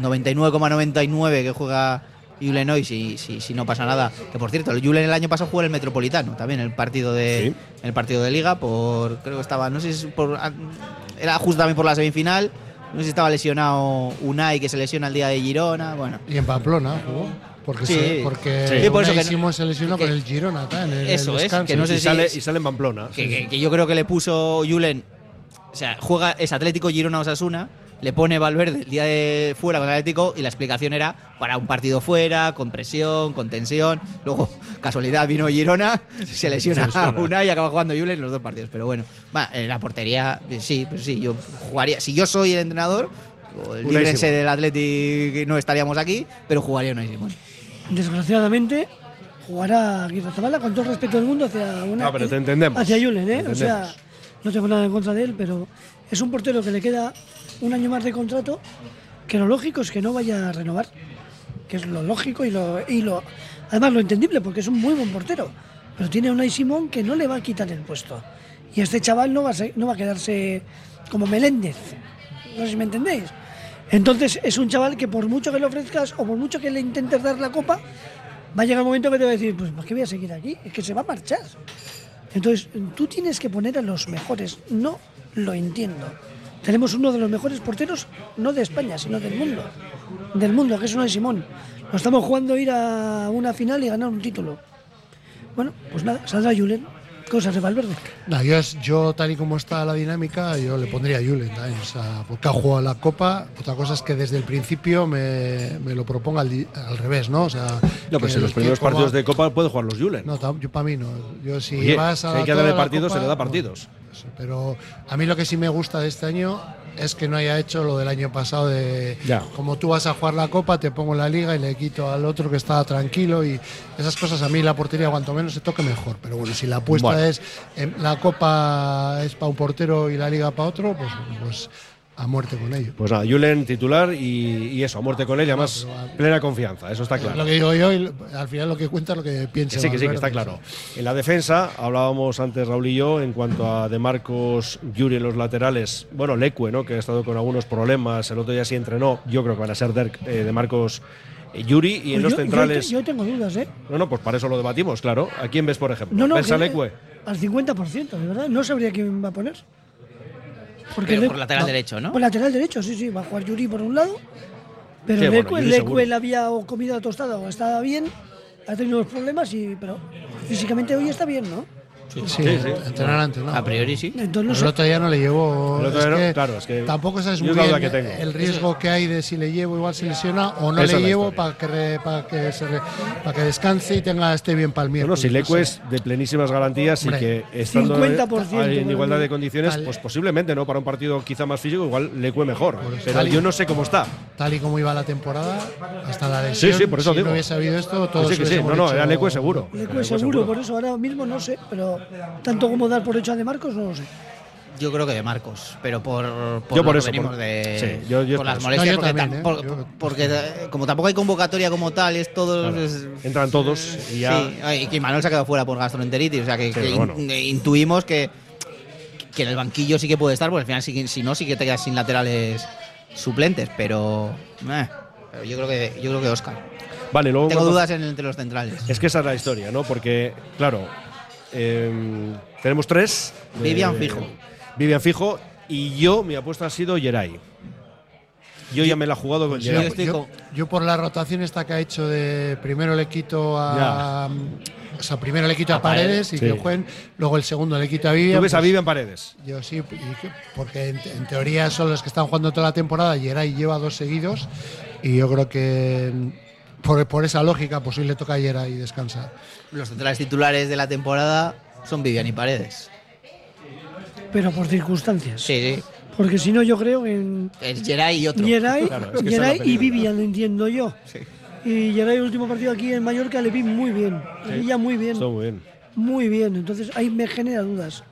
99,99 que juega Julen hoy si, si, si no pasa nada. Que por cierto, el Julen el año pasado jugó en el Metropolitano, también el partido de Sí. el partido de Liga, por creo que estaba, no sé si por era justo también por la semifinal. No sé si estaba lesionado Unai, que se lesiona el día de Girona. Bueno, y en Pamplona jugó. Porque, Sí. se, porque Sí, por eso que no- se lesionó que- con el Girona acá en el, Eso el es, descanso. que no sé y, si- sale, y sale en Pamplona. que, que- que yo creo que le puso Julen. O sea, juega, es Atlético Girona Osasuna, le pone Valverde el día de fuera con el Atlético y la explicación era para un partido fuera, con presión, con tensión. Luego, casualidad, vino Girona, se lesiona lesiona. una y acaba jugando Julen en los dos partidos. Pero bueno, va, en la portería, sí, pues sí, yo jugaría. Si yo soy el entrenador, líbrense del Atlético no estaríamos aquí, pero jugaría Unai Simón. Desgraciadamente, jugará Aguirre Zabala con todo el respeto del mundo hacia una. No, pero te entendemos. Hacia Julen, ¿eh? O sea, no tengo nada en contra de él, pero es un portero que le queda un año más de contrato, que lo lógico es que no vaya a renovar. Que es lo lógico y lo, y lo. Además, lo entendible, porque es un muy buen portero. Pero tiene a Unai Simón que no le va a quitar el puesto. Y este chaval no va a, ser- no va a quedarse como Meléndez. No sé si me entendéis. Entonces es un chaval que por mucho que le ofrezcas o por mucho que le intentes dar la copa, va a llegar un momento que te va a decir, pues ¿por qué voy a seguir aquí? Es que se va a marchar. Entonces tú tienes que poner a los mejores. No lo entiendo. Tenemos uno de los mejores porteros, no de España, sino del mundo. Del mundo, que es uno de Simón. Nos estamos jugando a ir a una final y ganar un título. Bueno, pues nada, saldrá Julen. Cosas de Valverde. No, yo, es- yo, tal y como está la dinámica, yo le pondría a Julen o sea, porque ha jugado la Copa. Otra cosa es que desde el principio me, me lo proponga al, al revés, ¿no? O sea, No, pues en los primeros partidos va- de Copa puede jugar los Julen. No, yo para mí no. Yo si Oye, vas a si hay que darle partidos, se le da partidos. Eso, pero a mí lo que sí me gusta de este año es que no haya hecho lo del año pasado de Ya. como tú vas a jugar la Copa, te pongo la liga y le quito al otro que está tranquilo y esas cosas a mí la portería cuanto menos se toque mejor. Pero bueno, si la apuesta Bueno. es em, la Copa es para un portero y la liga para otro, pues, pues a muerte con ello. Pues nada, Julen titular y, y eso, a muerte con él y además plena confianza, eso está claro. Lo que digo yo, y al final lo que cuenta es lo que piensa. Que sí, que sí, que está claro. En la defensa, hablábamos antes Raúl y yo, en cuanto a De Marcos, Yuri en los laterales. Bueno, Lecue, ¿no? que ha estado con algunos problemas, el otro día sí entrenó. Yo creo que van a ser Derk, eh, De Marcos, eh, Yuri. Y en Pues los yo- yo centrales. Yo, tengo dudas, ¿eh? No, no, pues para eso lo debatimos, claro. ¿A quién ves, por ejemplo? No, no, ¿Ves a Lecue? al 50%, de verdad. No sabría quién va a poner. Pero Le- por lateral derecho, ¿no? Por lateral derecho, sí, sí. Va a jugar Yuri por un lado. Pero Sí, bueno, había o comido tostada o estaba bien. Ha tenido unos problemas, y, pero físicamente hoy está bien, ¿no? Sí, entrenar antes, ¿no? A priori sí. Entonces el otro día no le. El otro es que claro, es que tampoco sabes muy bien que tengo. el riesgo que hay de si le llevo igual se lesiona o no Esa le llevo para que, re- para que, se re- para que descanse y tenga esté bien para el Bueno, miércoles. si no Lecue sé. es de plenísimas garantías y que estando 50% en igualdad de condiciones, Tal- pues posiblemente, ¿no? Para un partido quizá más físico, igual Lecue mejor. Pero yo no sé cómo está. Tal y como iba la temporada, hasta la lesión. sí, por eso si digo. no hubiese sabido esto, Que todos sí, sí. hubiésemos No, no, era Lecue seguro. Lecue seguro, por eso ahora mismo no sé. Pero tanto como dar por hecho a De Marcos, no lo sé. Yo creo que de Marcos, pero por, por Yo lo por que eso, venimos por- de sí, yo- yo por por las molestias, No, yo porque, también, tam- por- Yo- porque, como tampoco hay convocatoria como tal, es todo Claro. es- Entran todos y ya. Sí, ay, y que Manuel se ha quedado fuera por gastroenteritis, o sea que, Sí, que pero bueno. in- intuimos que, que en el banquillo sí que puede estar, porque al final sí que- si no sí que te quedas sin laterales suplentes, pero, eh, pero yo creo que yo creo que Oscar. Vale, luego. Tengo cuando- dudas en, entre los centrales. Es que esa es la historia, ¿no? Porque, claro, em, tenemos tres. Vivian fijo. Vivian fijo. Y yo, mi apuesta ha sido Yeray. Yo ya me la he jugado con Yo, Yeray. estoy yo- por la rotación esta que ha hecho de primero le quito a. O sea, primero le quito a, A Paredes, Paredes y sí. que jueguen, luego el segundo le quito a Vivian. Tú ves a pues Vivian Paredes. Yo sí, porque en, en teoría son los que están jugando toda la temporada. Yeray lleva dos seguidos y yo creo que por, por esa lógica, pues hoy le toca a Yeray descansar. Los centrales titulares de la temporada son Vivian y Paredes. Pero por circunstancias. Sí, sí. Porque si no, yo creo en Es Geray y otro. Geray, Claro, es que Geray y. Vivian, entiendo yo. Y Geray, el último partido aquí en Mallorca, le vi muy bien. Le vi ya muy bien. Está muy bien. Muy bien. Entonces ahí me genera dudas.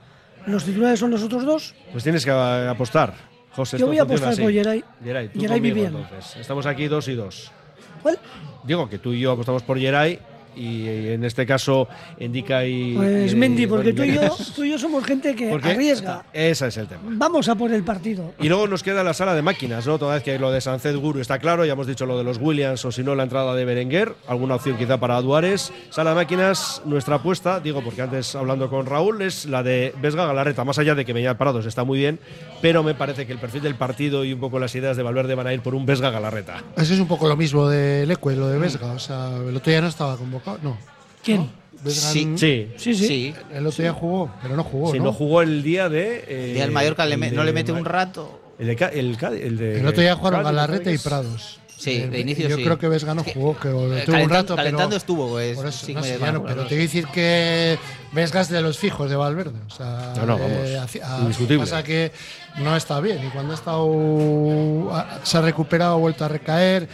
Los titulares son los otros dos. Pues tienes que apostar. José, Yo voy a apostar por así. Yeray. Yeray, tú Yeray conmigo, Vivian. entonces. Estamos aquí dos y dos. Digo que tú y yo apostamos por Yeray y en este caso Indica y. Pues Mendy, porque tú y, yo, tú y yo somos gente que porque arriesga. Ese es el tema. Vamos a por el partido. Y luego nos queda la sala de máquinas, ¿no? Toda vez que lo de Sanced Guru está claro, ya hemos dicho lo de los Williams o si no la entrada de Berenguer, alguna opción quizá para Duares. Sala de máquinas, nuestra apuesta, digo porque antes hablando con Raúl, es la de Vesga Galarreta, más allá de que Peña Parados está muy bien, pero me parece que el perfil del partido y un poco las ideas de Valverde van a ir por un Vesga Galarreta. Ese es un poco lo mismo de Lecue, lo de Vesga. O sea, el otro día no estaba convocado. No. ¿Quién? Vesga Sí. Sí. Sí, sí. Sí. El otro día jugó, pero no jugó. Si ¿no? no jugó el día de. eh, Mallorca le el me- de no le mete un rato. El de, el, el de El otro día jugaron Cádiz, Galarreta y. Prados. Sí, Eh, de inicio Yo sí. creo que Vesga no que, jugó, que tuvo Eh, un calentan- rato. calentando pero, estuvo, pues. por eso, sí, no sé, ya no, pero te quiero decir que Vesga es de los fijos de Valverde. O sea, No, no, vamos, eh, haci- a- indiscutible. Pasa que no está bien y cuando ha estado, ha- se ha recuperado, ha vuelto a recaer.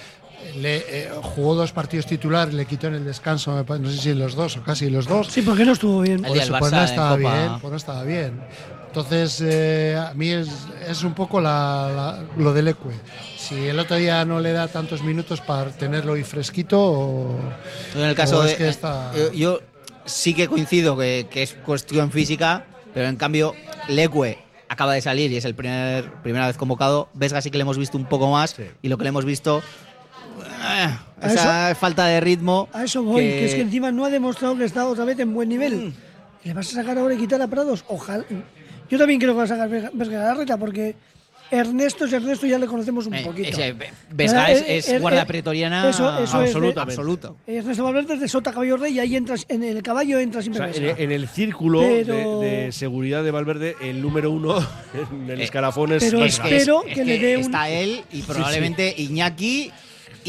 Le, eh, jugó dos partidos titulares, le quitó en el descanso, me parece, no sé si los dos o casi los dos. Sí, porque no estuvo bien. El Por eso, pues no estaba bien, pues no estaba bien. Entonces, eh, a mí es, es un poco la- la- lo del Ecue. Si el otro día no le da tantos minutos para tenerlo y fresquito, o, En el caso o de. es que está- eh, yo sí que coincido que, que es cuestión física, pero en cambio, Leque acaba de salir y es el primer primera vez convocado. Vesga sí que le hemos visto un poco más y lo que le hemos visto eh, ¿A esa falta de ritmo. A eso voy, que... es que encima no ha demostrado que está otra vez en buen nivel. ¿Le vas a sacar ahora y quitar a Prados? Ojalá. Yo también creo que va a sacar Vesga Vesga Larreta porque Ernesto es Ernesto, ya le conocemos un Eh, poquito. ese Vesga ¿Verdad? es, Eh, es eh, guarda eh, pretoriana eso- eso es, absoluta, eh, absoluto. Ernesto Valverde es de Sota Caballo Rey y ahí entras en el caballo entra O sea, en, Vesga. en el círculo Pero- de, de seguridad de Valverde, el número uno en el escalafón es pero Vesga. espero Es que le dé un- Está él y probablemente Iñaki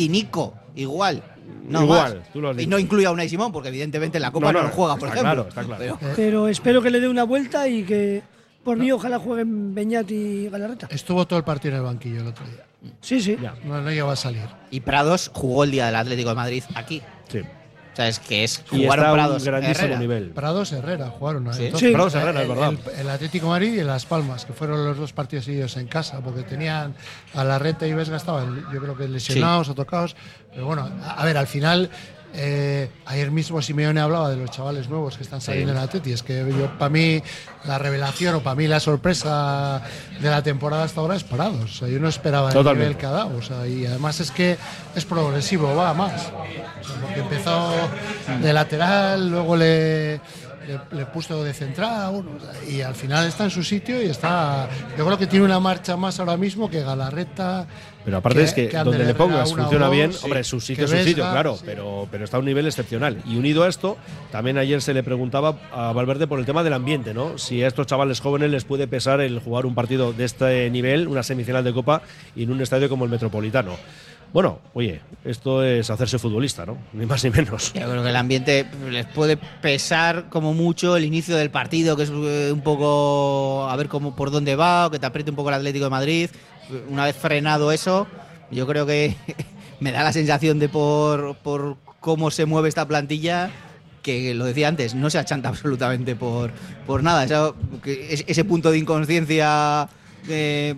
y Nico, igual. No Igual, más. tú lo has y no incluye a Unai Simón, porque evidentemente en la Copa No, no, no, lo juega, por está ejemplo. claro, está claro. Pero- Pero espero que le dé una vuelta y que por mí ojalá jueguen Beñat y Galarreta. Estuvo todo el partido en el banquillo el otro día. Sí, sí. No, no llegó a salir. y Prados jugó el día del Atlético de Madrid aquí. Sí. O sea, es que es Y jugar está a un Prados. grandísimo Herrera. nivel. Prados Herrera jugaron. Sí. Entonces, Sí. Prados Herrera, es el- verdad. El, el Atlético Madrid y Las Palmas, que fueron los dos partidos ellos en casa, porque tenían a Larreta y Vesga estaban, yo creo que lesionados o tocados. Pero bueno, a, a ver, al final, eh, ayer mismo Simeone hablaba de los chavales nuevos que están saliendo en el Atleti. Es que yo, para mí, la revelación o para mí la sorpresa de la temporada hasta ahora es Parados. O sea, yo no esperaba el Totalmente. nivel que ha dado. O sea, y además es que es progresivo, va a más. O sea, porque empezó de lateral, luego le, le, le puso de central y al final está en su sitio y está. Yo creo que tiene una marcha más ahora mismo que Galarreta. Pero aparte es que, donde le pongas funciona bien, dos, hombre, sí. su sitio es su sitio, Vesga, claro, sí. pero, pero está a un nivel excepcional. Y unido a esto, también ayer se le preguntaba a Valverde por el tema del ambiente, ¿no? Si a estos chavales jóvenes les puede pesar el jugar un partido de este nivel, una semifinal de Copa, y en un estadio como el Metropolitano. Bueno, oye, esto es hacerse futbolista, ¿no? Ni más ni menos. Yo creo que el ambiente les puede pesar como mucho el inicio del partido, que es eh, un poco a ver cómo por dónde va, o que te apriete un poco el Atlético de Madrid. Una vez frenado eso, yo creo que me da la sensación de por, por cómo se mueve esta plantilla que lo decía antes, no se achanta absolutamente por, por nada. Ese punto de inconsciencia eh,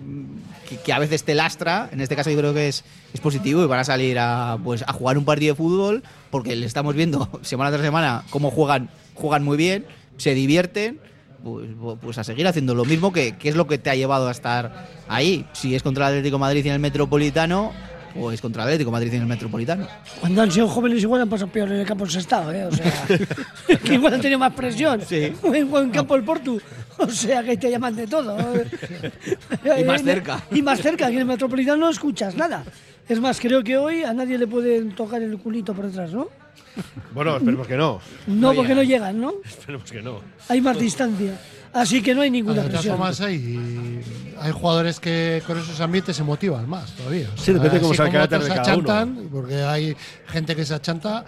que a veces te lastra, en este caso yo creo que es, es positivo y van a salir a, pues, a jugar un partido de fútbol porque le estamos viendo semana tras semana cómo juegan, juegan muy bien, se divierten. Pues, pues a seguir haciendo lo mismo que, que es lo que te ha llevado a estar ahí. Si es contra el Atlético de Madrid y en el Metropolitano, pues contra el Atlético de Madrid y en el Metropolitano. Cuando han sido jóvenes igual han pasado peor en el campo del Sestao, ¿eh? O sea, que igual han tenido más presión. Sí. O en, o en campo del Portu. O sea, que te llaman de todo. Y más cerca. Y más cerca, que en el Metropolitano no escuchas nada. Es más, creo que hoy a nadie le pueden tocar el culito por detrás, ¿no? Bueno, esperemos que no. No, porque no llegan, ¿no? Esperemos que no. Hay más distancia. Así que no hay ninguna De presión. hay, hay jugadores que con esos ambientes se motivan más todavía. O Sí, depende cómo se cada uno. achantan, porque hay gente que se achanta,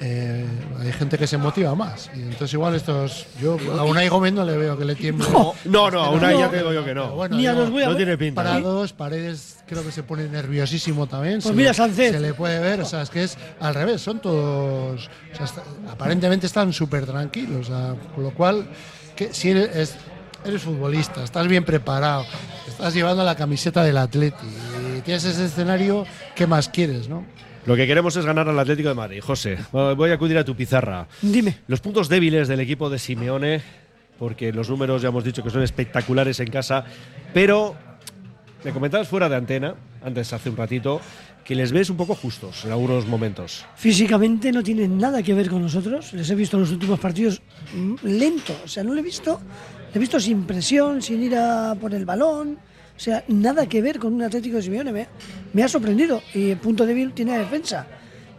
eh, hay gente que se motiva más. Y entonces igual estos, yo a Unai Gómez no le veo que le tiemble. No, no, a una No. ya te digo yo que no. bueno, Ni a los voy a no ver. tiene pinta. para dos paredes creo que se pone nerviosísimo también. Pues se mira, le- Sánchez. Se le puede ver, o sea, es que es al revés, son todos, o sea, está- aparentemente están súper tranquilos, o sea, con lo cual, que si eres, es- eres futbolista, estás bien preparado, estás llevando la camiseta del Atleti y tienes ese escenario, ¿qué más quieres, no? Lo que queremos es ganar al Atlético de Madrid. José, voy a acudir a tu pizarra. Dime. Los puntos débiles del equipo de Simeone, porque los números ya hemos dicho que son espectaculares en casa, pero me comentabas fuera de antena, antes hace un ratito, que les ves un poco justos en algunos momentos. Físicamente no tienen nada que ver con nosotros. Les he visto en los últimos partidos mm, lento. O sea, no le he visto. Le he visto sin presión, sin ir a por el balón. O sea, nada que ver con un Atlético de Simeone. Me, ha sorprendido. Y el punto débil tiene la defensa.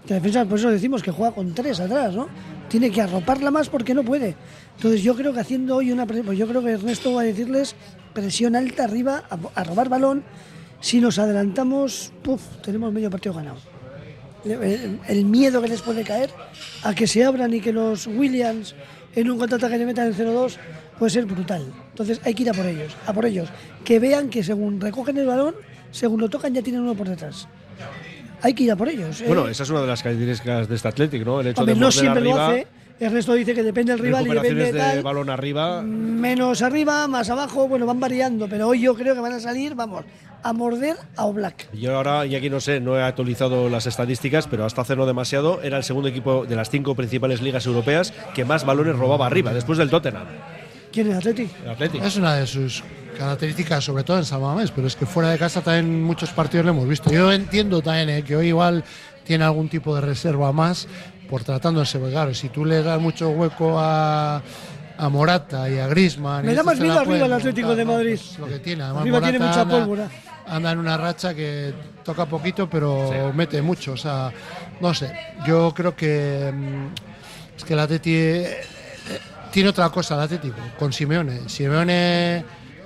La defensa, por eso decimos que juega con tres atrás, ¿no? Tiene que arroparla más porque no puede. Entonces yo creo que haciendo hoy una... pre- Pues yo creo que Ernesto va a decirles presión alta arriba, a, robar balón. Si nos adelantamos, tenemos medio partido ganado el miedo que les puede caer a que se abran y que los Williams en un contraataque le metan el 0-2 puede ser brutal. Entonces hay que ir a por ellos, a por ellos. Que vean que según recogen el balón, según lo tocan ya tienen uno por detrás. Hay que ir a por ellos. ¿eh? Bueno, esa es una de las características de este Atlético, ¿no? El hecho Hombre, de no siempre arriba, lo hace. Ernesto dice que depende del rival y depende de de tal. balón arriba. Menos arriba, más abajo, bueno, van variando, pero hoy yo creo que van a salir, vamos, a morder a Oblak. Yo ahora, y aquí no sé, no he actualizado las estadísticas, pero hasta hace no demasiado era el segundo equipo de las cinco principales ligas europeas que más balones robaba arriba, después del Tottenham. ¿Quién es el Atleti? El Atleti. Es una de sus características, sobre todo en San Mamés, pero es que fuera de casa también muchos partidos lo hemos visto. Yo entiendo también eh, que hoy igual tiene algún tipo de reserva más por tratándose, porque claro, si tú le das mucho hueco a, a Morata y a Griezmann... Me y da más miedo arriba el Atlético montar, de ¿no? Madrid. Pues lo que tiene. Además, Arriba tiene mucha anda- pólvora. Anda en una racha que toca poquito, pero mete mucho. O sea, no sé. Yo creo que mm, es que el Atleti eh, tiene otra cosa el Atlético con Simeone. Simeone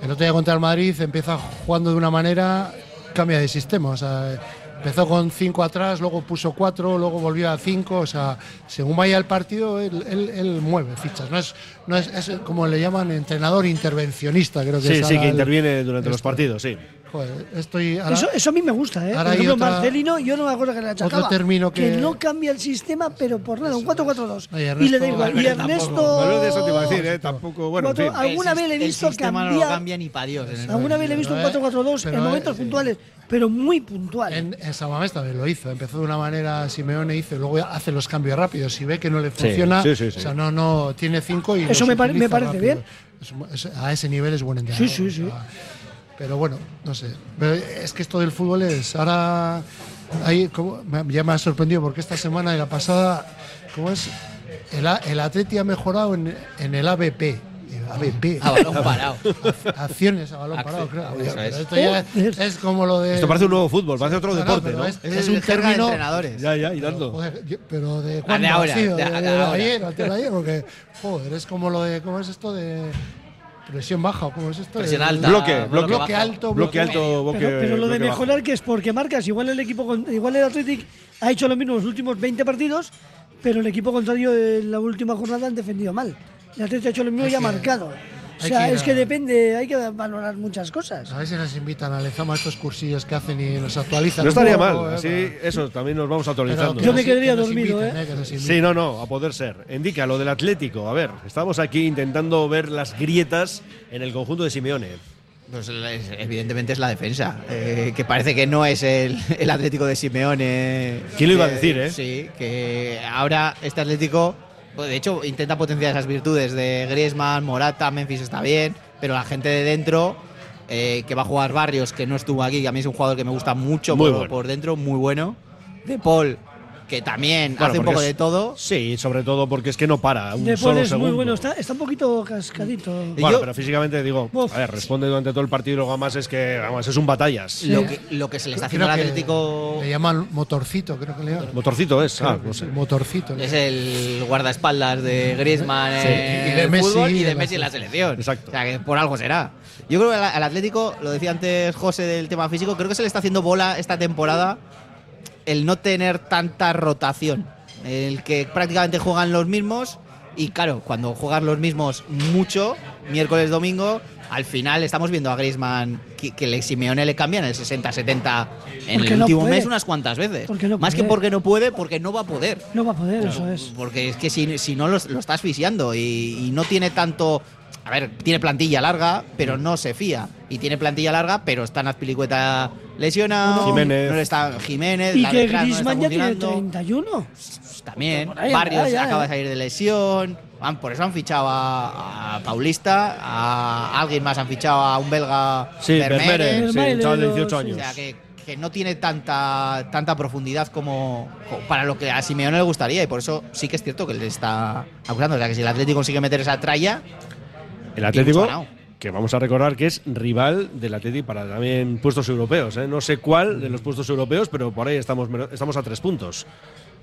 el otro día contra el Madrid empieza jugando de una manera, cambia de sistema. O sea, empezó con cinco atrás, luego puso cuatro, luego volvió a cinco. O sea, según vaya el partido, él, él- él mueve fichas. No es, no es, es como le llaman entrenador intervencionista, creo que Sí, es sí, que interviene durante los esto. partidos, sí. Joder, estoy. ahora- Eso, eso a mí me gusta, ¿eh? ahora Por ejemplo, otra- Marcelino, yo no me acuerdo que le achacaba. Otro término que- no cambia el sistema, pero por nada, un 4-4-2. Oye, Y le da Ernesto igual. Y Ernesto. tampoco. Valverde, eso te iba a decir, ¿eh? Tampoco, bueno, en Cuatro- fin. alguna El vez le he visto el sistema no lo cambiar. cambia ni para Dios. en el Alguna vez le he visto un Pero, eh, 4-4-2 en eh, momentos sí. puntuales, pero muy puntual. En, en San Mamés también lo hizo. Empezó de una manera Simeone hizo, luego hace los cambios rápidos. Si ve que no le funciona, sí, sí, sí. o sea, no, no tiene cinco y Eso me pare- me parece rápido. bien. Es- es- a ese nivel es buen entrenador. Sí, sí, sí. o sea, pero bueno, no sé. Pero es que esto del fútbol es ahora hay como- ya me ha sorprendido porque esta semana y la pasada, ¿cómo es? El, A- el Atleti ha mejorado en, en el ABP. ABP. A balón parado. Acciones a balón parado, creo. eso Pero es. esto ya es, es como lo de. Esto parece un nuevo fútbol, parece otro No, deporte, pero ¿no? Es, Es, es un de término. entrenadores. Ya, ya, y dando. Joder, yo- pero de Ah, de cuándo ahora, ha sido, de- de, de ayer, antes de ayer, porque joder, es como lo de cómo es esto de presión baja o cómo es esto Presión alta. Bloque, bloque bloque, alto, Bloque alto, bloque pero, pero lo de mejorar, que es porque marcas, igual el equipo, con- igual el Athletic ha hecho lo mismo en los últimos 20 partidos, pero el equipo contrario en la última jornada han defendido mal. El Athletic ha hecho lo mismo y ha marcado. O sea, que es que depende, hay que valorar muchas cosas. A ver si nos invitan a Lezama estos cursillos que hacen y nos actualizan. No estaría poco, mal, eh, así para- eso también nos vamos actualizando. Yo me quedaría que dormido, inviten, ¿eh? que nos Sí, no, no, a poder ser. Indica lo del Atlético. A ver, estamos aquí intentando ver las grietas en el conjunto de Simeone. Pues es- evidentemente es la defensa, eh, que parece que no es el, el Atlético de Simeone. ¿Quién lo iba a Eh, decir, eh? Sí, que ahora este Atlético, de hecho, intenta potenciar esas virtudes de Griezmann, Morata, Memphis está bien, pero la gente de dentro, eh, que va a jugar Barrios, que no estuvo aquí, que a mí es un jugador que me gusta mucho Muy por, bueno. por dentro, muy bueno. De Paul, que también Bueno, hace un poco es- de todo. Sí, sobre todo porque es que no para. Un De solo es segundo. muy bueno, está, está un poquito cascadito. Bueno, yo- pero físicamente digo, Uf. a ver, responde durante todo el partido y luego además es que, vamos, es un batallas. Lo que, lo que se le está haciendo Creo al que Atlético Le llaman motorcito, creo que le llaman. Motorcito es, ah, Creo que no es sé. el motorcito. Es el guardaespaldas de Griezmann Sí, en y de el Messi fútbol y en de la Messi en la selección. Exacto. O sea, que por algo será. Yo creo que al al Atlético, lo decía antes José del tema físico, creo que se le está haciendo bola esta temporada el no tener tanta rotación. El que prácticamente juegan los mismos y claro, cuando juegan los mismos mucho, miércoles, domingo, al final estamos viendo a Griezmann que, que le, Simeone le cambian el 60-70 en Porque el último mes unas cuantas veces. Porque no Más que porque no puede, porque no va a poder. No va a poder, eso es. Porque es que si, si no los- lo, está asfixiando y, y no tiene tanto. A ver, tiene plantilla larga, pero no se fía. Y tiene plantilla larga, pero está Azpilicueta lesionado. Jiménez. No le está Jiménez. Y la que detrás no Griezmann ya tiene. 31. También. Ahí Barrios ya, acaba de eh. salir de lesión. Han- Por eso han fichado a, a Paulista. A alguien más han fichado a un belga. Sí, sí, un chaval de Vermeeren, 18 sí. años. O sea, que, que no tiene tanta, tanta profundidad como, como para lo que a Simeone le gustaría. Y por eso sí que es cierto que le está acusando. O sea, que si el Atlético consigue meter esa tralla, El Atlético. Que vamos a recordar que es rival del Atlético para también puestos europeos. ¿eh? No sé cuál de los puestos europeos, pero por ahí estamos, estamos a tres puntos.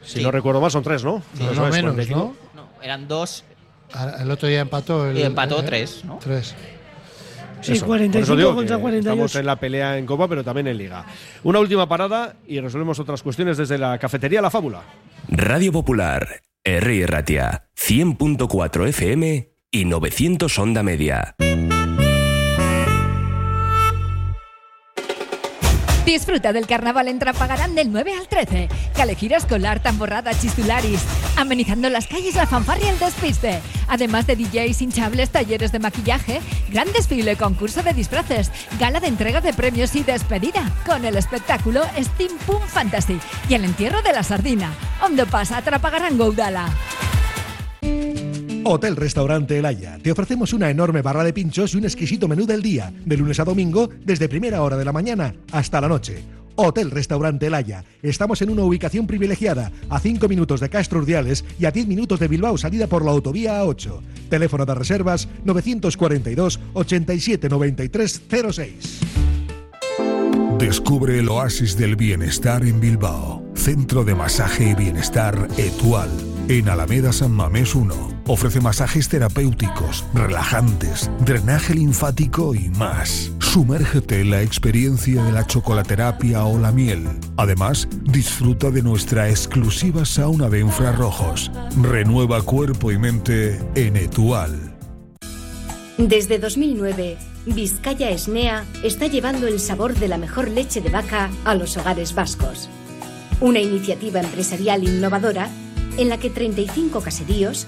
Si Sí. no recuerdo mal, son tres, ¿no? No, Eso no es, menos, 45. ¿no? no, eran dos. Ah, El otro día empató. El, Y empató eh, tres, ¿no? Tres. Sí, Eso, por eso 45 digo contra que 48. Estamos en la pelea en Copa, pero también en Liga. Una última parada y resolvemos otras cuestiones desde la cafetería La Fábula. Radio Popular, R. Ratia, 100.4 FM y 900 Onda Media. Disfruta del carnaval en Trapagarán del 9 al 13. Calejira escolar, tamborrada, chistularis. Amenizando las calles, la fanfarria y el despiste. Además de DJs, hinchables, talleres de maquillaje, gran desfile, concurso de disfraces, gala de entrega de premios y despedida. Con el espectáculo Steam Pum Fantasy y el entierro de la sardina. Ondo pasa, Trapagarán Goudala. Hotel Restaurante El Haya. Te ofrecemos una enorme barra de pinchos y un exquisito menú del día, de lunes a domingo, desde primera hora de la mañana hasta la noche. Hotel Restaurante El Haya. Estamos en una ubicación privilegiada, a 5 minutos de Castro Urdiales y a 10 minutos de Bilbao, salida por la autovía A8. Teléfono de reservas 942 87 93 06. Descubre el oasis del bienestar en Bilbao. Centro de Masaje y Bienestar Etual. En Alameda San Mamés 1. Ofrece masajes terapéuticos, relajantes, drenaje linfático y más. Sumérgete en la experiencia de la chocolaterapia o la miel. Además, disfruta de nuestra exclusiva sauna de infrarrojos. Renueva cuerpo y mente en Etual. Desde 2009, Vizcaya Esnea está llevando el sabor de la mejor leche de vaca a los hogares vascos. Una iniciativa empresarial innovadora en la que 35 caseríos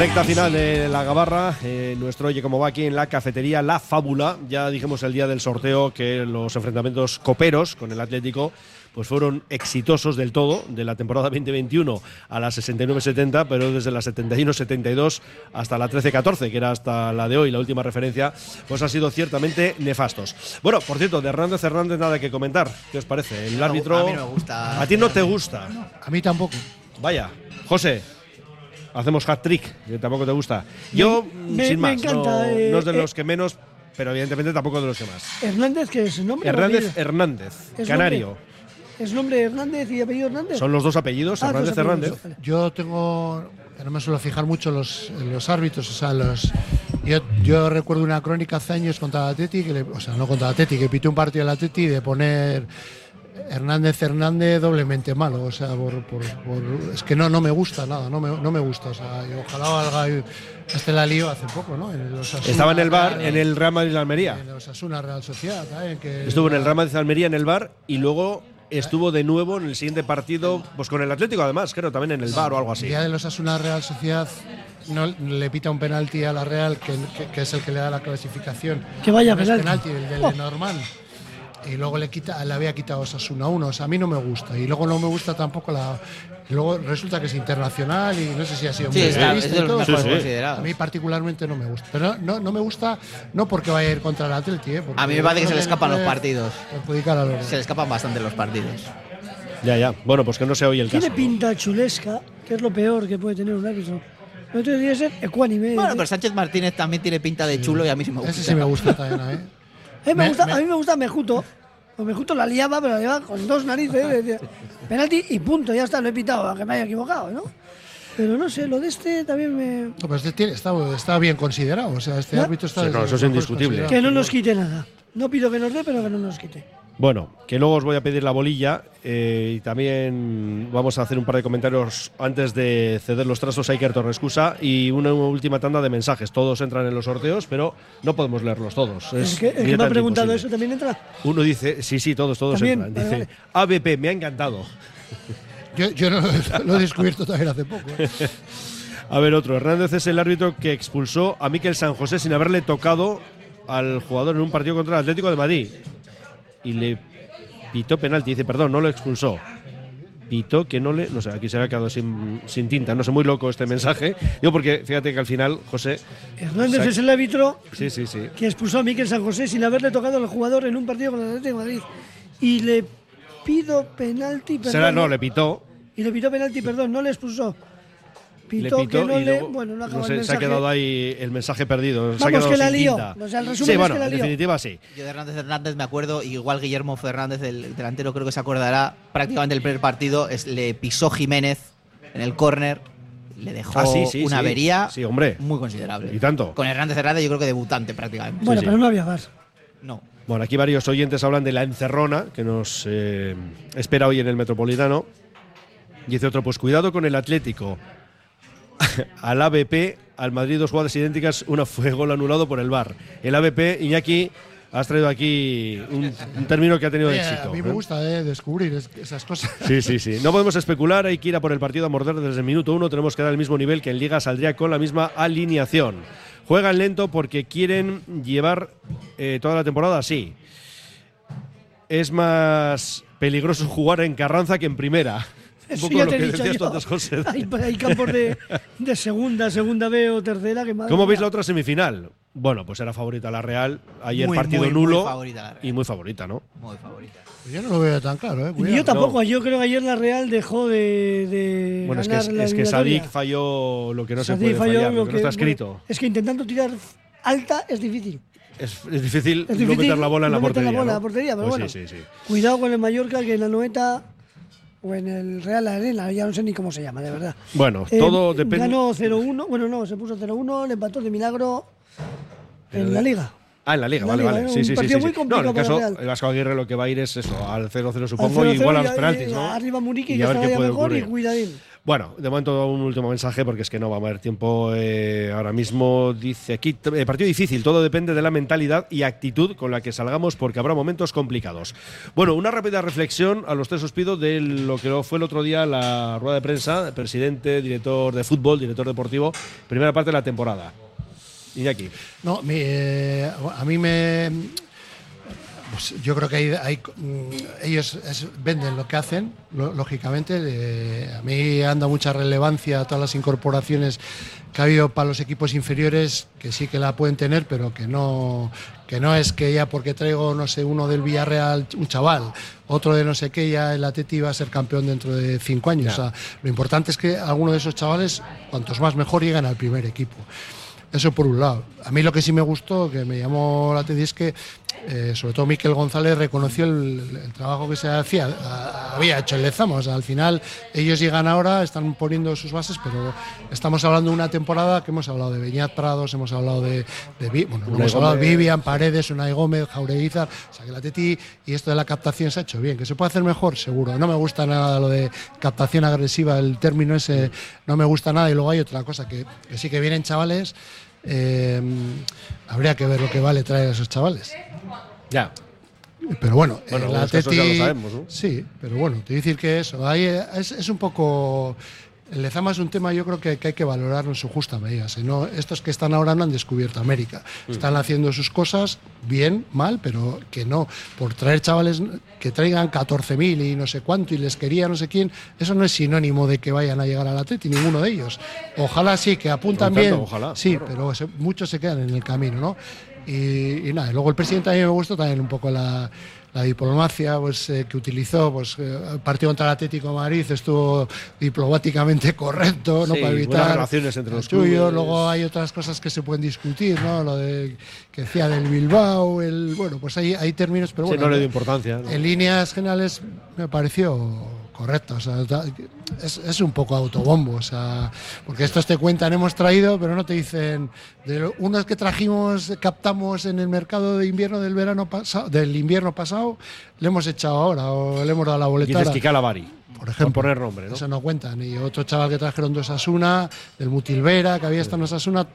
Recta final de la Gabarra, eh, nuestro Oye Cómo va aquí en la cafetería La Fábula. Ya dijimos el día del sorteo que los enfrentamientos coperos con el Atlético pues fueron exitosos del todo, de la temporada 2021 a la 69-70, pero desde la 71-72 hasta la 13-14, que era hasta la de hoy, la última referencia, pues ha sido ciertamente nefastos. Bueno, por cierto, de Hernández Hernández nada que comentar. ¿Qué os parece? El árbitro. a mí no me gusta. A ti no te gusta. A mí tampoco. Vaya. José. Hacemos hat trick, que tampoco te gusta. Yo, Me- sin me más, encanta, no, eh, no es de eh. los que menos, pero evidentemente tampoco de los que más. Hernández, que es nombre. o Hernández? Hernández, ¿Es canario. nombre? ¿Es nombre Hernández y apellido Hernández? Son los dos apellidos, Ah, Hernández dos apellidos, Hernández. Yo tengo. No me suelo fijar mucho en los, en los árbitros, o sea, los. Yo, yo recuerdo una crónica hace años contra el Atleti, que le- o sea, no contra el Atleti, que pité un partido del Atleti de poner Hernández Hernández doblemente malo, o sea, por, por- por- es que no, no me gusta nada, no me, no me gusta, o sea, y ojalá valga. Este la lío hace poco, ¿no? En el Osasuna Estaba en el bar, en el Real Madrid Almería. en el Osasuna Real Sociedad, ¿eh? que Estuvo en el Real Madrid Almería en el bar y luego estuvo de nuevo en el siguiente partido, pues con el Atlético además, creo, también en el bar o algo El así. día de los Asuna Real Sociedad no le pita un penalti a la Real, que, que- que es el que le da la clasificación. Que vaya No es penalti. el del Oh. Lenormand. Y luego le quita, le había quitado Osasuna 1. O sea, a mí no me gusta. Y luego no me gusta tampoco la. luego resulta que es internacional y no sé si ha sido Sí, muy está- realista es de y los todo, mejores pero considerados. A mí particularmente no me gusta. Pero no, no me gusta, no porque vaya a ir contra el Atleti, ¿eh? A mí me parece que se le escapan los partidos. Perjudicar a los Se le escapan bastante los partidos. Ya, ya. Bueno, pues que no se oye el Tiene caso. pinta chulesca, que es lo peor que puede tener un árbitro. No tiene que ser ecuánime. Bueno, pero Sánchez Martínez también tiene pinta de chulo y a mí sí me gusta. Ese sí me gusta también, ¿eh? A mí me, Me- gusta, me- a mí me gusta Mejuto. Pues Mejuto la liaba, pero la liaba con dos narices. decía, penalti y punto, ya está, lo he pitado, aunque me haya equivocado, ¿no? Pero no sé, lo de este también me. No, pero este tiene- está, está bien considerado. O sea, este Ya. árbitro está. Sí, no, eso es indiscutible. Que no nos quite nada. No pido que nos dé, pero que no nos quite. Bueno, que luego os voy a pedir la bolilla eh, y también vamos a hacer un par de comentarios antes de ceder los trazos a Iker Torrescusa y una última tanda de mensajes. Todos entran en los sorteos, pero no podemos leerlos todos. Es el que, el que me ha preguntado imposible. eso también entra. Uno dice, sí, sí, todos, todos También, entran. vale, Dice, ABP, me ha encantado. Yo, yo no, lo he descubierto también hace poco. ¿eh? A ver, otro. Hernández es el árbitro que expulsó a Miquel San José sin haberle tocado al jugador en un partido contra el Atlético de Madrid. Y le pitó penalti. Dice, perdón, no lo expulsó. Pitó que no le. No sé, aquí se ha quedado sin, sin tinta. No sé, muy loco este mensaje. Yo, porque fíjate que al final, José. Hernández es el árbitro Sí, sí, sí. que expulsó a Miquel San José sin haberle tocado al jugador en un partido con el Atlético de Madrid. Y le pido penalti, perdón. Será, no, le pitó. Y le pitó penalti, perdón, no le expulsó. Le Pitó, pitó que no y le. luego, bueno, no no sé, el se ha quedado ahí el mensaje perdido. se ha Vamos, quedado que la lió. O sea, el resumen sí, es bueno, que la en definitiva sí. Yo de Hernández Hernández me acuerdo, igual Guillermo Fernández, el delantero, creo que se acordará prácticamente el primer partido, es, le pisó Jiménez en el córner, le dejó Ah, sí, sí, una sí. avería Sí, hombre. muy considerable. Y tanto. Con Hernández Hernández yo creo que debutante prácticamente. Bueno, sí. pero no había VAR. No. Bueno, aquí varios oyentes hablan de la encerrona que nos eh, espera hoy en el Metropolitano. Dice otro, pues cuidado con el Atlético. al ABP, al Madrid dos jugadas idénticas, una fue gol anulado por el VAR. El ABP, Iñaki, has traído aquí un, un término que ha tenido éxito. a mí me ¿eh? gusta eh, descubrir es- esas cosas. Sí, sí, sí. No podemos especular, hay que ir a por el partido a morder desde el minuto uno. Tenemos que dar el mismo nivel que en Liga saldría con la misma alineación. Juegan lento porque quieren llevar eh, toda la temporada así. Es más peligroso jugar en Carranza que en primera. Un poco lo que decías tú antes, José. Hay, hay campos de, de segunda, segunda B o tercera que madre ¿Cómo veis la otra semifinal? Bueno, pues era favorita la Real. Ayer Muy, partido muy, muy nulo favorita la Real. y muy favorita, ¿no? Muy favorita. Yo no lo veo tan claro, ¿eh? Y Cuidado. yo tampoco, yo creo que ayer la Real dejó de, de Bueno, es que, ganar es, la es que. Sadik falló lo que no se Sadik puede falló fallar, lo lo que no está bueno, escrito. es que intentando tirar alta es difícil. Es, es difícil, Es no difícil meter la bola en la no meter portería. la bola en ¿no? la portería, pero Pues bueno. Sí, sí, sí. Cuidado con el Mallorca que en la noeta o en el Real Arena, ya no sé ni cómo se llama, de verdad. Bueno, Eh, todo depende. Ganó 0-1, bueno, no, se puso 0-1, le empató de milagro en la liga. Ah, en la Liga, la vale, Liga, vale. Sí, sí, sí. sí, muy. No, complicado en el caso, el Vasco Aguirre lo que va a ir es eso, al 0-0 Al supongo, 0-0 igual a y los penaltis, ¿no? Arriba Muriqui, Y que estaba ya mejor y ocurrir. cuidadín. Bueno, de momento un último mensaje porque es que no va a haber tiempo eh, ahora mismo. Dice aquí, eh, partido difícil, todo depende de la mentalidad y actitud con la que salgamos porque habrá momentos complicados. Bueno, una rápida reflexión a los tres os pido de lo que fue el otro día la rueda de prensa, presidente, director de fútbol, director deportivo, primera parte de la temporada. Iñaki. No, eh, a mí me. Pues yo creo que hay, hay, mm, ellos es- venden lo que hacen, lo- lógicamente. a mí anda mucha relevancia todas las incorporaciones que ha habido para los equipos inferiores, que sí que la pueden tener, pero que no, que no es que ya porque traigo, no sé, uno del Villarreal, un chaval, otro de no sé qué, ya el Atleti va a ser campeón dentro de cinco años. Ya. O sea, lo importante es que alguno de esos chavales, cuantos más mejor, lleguen al primer equipo. Eso por un lado. A mí lo que sí me gustó, que me llamó la atención, es que eh, sobre todo Miquel González reconoció el, el trabajo que se hacía, a- había hecho el Lezama. O sea, al final ellos llegan ahora, están poniendo sus bases, pero estamos hablando de una temporada que hemos hablado de Beñat Prados, hemos hablado de, de bueno, hemos hablado de. Vivian, Paredes, Unai Gómez, Jaureguizar, o sea que la Teti y esto de la captación se ha hecho bien, que se puede hacer mejor, seguro. No me gusta nada lo de captación agresiva, el término ese no me gusta nada y luego hay otra cosa, que, que sí que vienen chavales, eh, habría que ver lo que vale traer a esos chavales. Ya. Pero bueno, Bueno, eh, la ya lo sabemos, ¿no? Sí, pero bueno, te voy a decir que eso, ahí es, es un poco. El Lezama es un tema yo creo que, que hay que valorar en su justa medida. Si no, estos que están ahora no han descubierto América. Mm. Están haciendo sus cosas bien, mal, pero que no. Por traer chavales que traigan 14.000 y no sé cuánto y les quería no sé quién, eso no es sinónimo de que vayan a llegar al Atleti, ninguno de ellos. Ojalá sí, que apuntan tanto, bien. ojalá, sí, claro. pero se- muchos se quedan en el camino, ¿no? Y, y nada, luego el presidente a mí me gustó también un poco la, la diplomacia pues, eh, que utilizó. Pues, eh, el partido contra el Atlético de Madrid estuvo diplomáticamente correcto, ¿no? Sí, para evitar relaciones entre los clubes. Luego hay otras cosas que se pueden discutir, ¿no? Lo de que decía del Bilbao, el, bueno, pues hay, hay términos, pero Sí, bueno. no le dio importancia. ¿no? En líneas generales me pareció correcto, o sea, es, es un poco autobombo, o sea, porque estos te cuentan hemos traído, pero no te dicen de unos que trajimos, captamos en el mercado de invierno del verano pasado, del invierno pasado, le hemos echado ahora o le hemos dado la boleta. Dices ahora. Kika Lavari. Por ejemplo, poner nombre, ¿no? Eso no cuentan. Y otro chaval que trajeron de Osasuna, del Mutilvera, que había estado en Osasuna,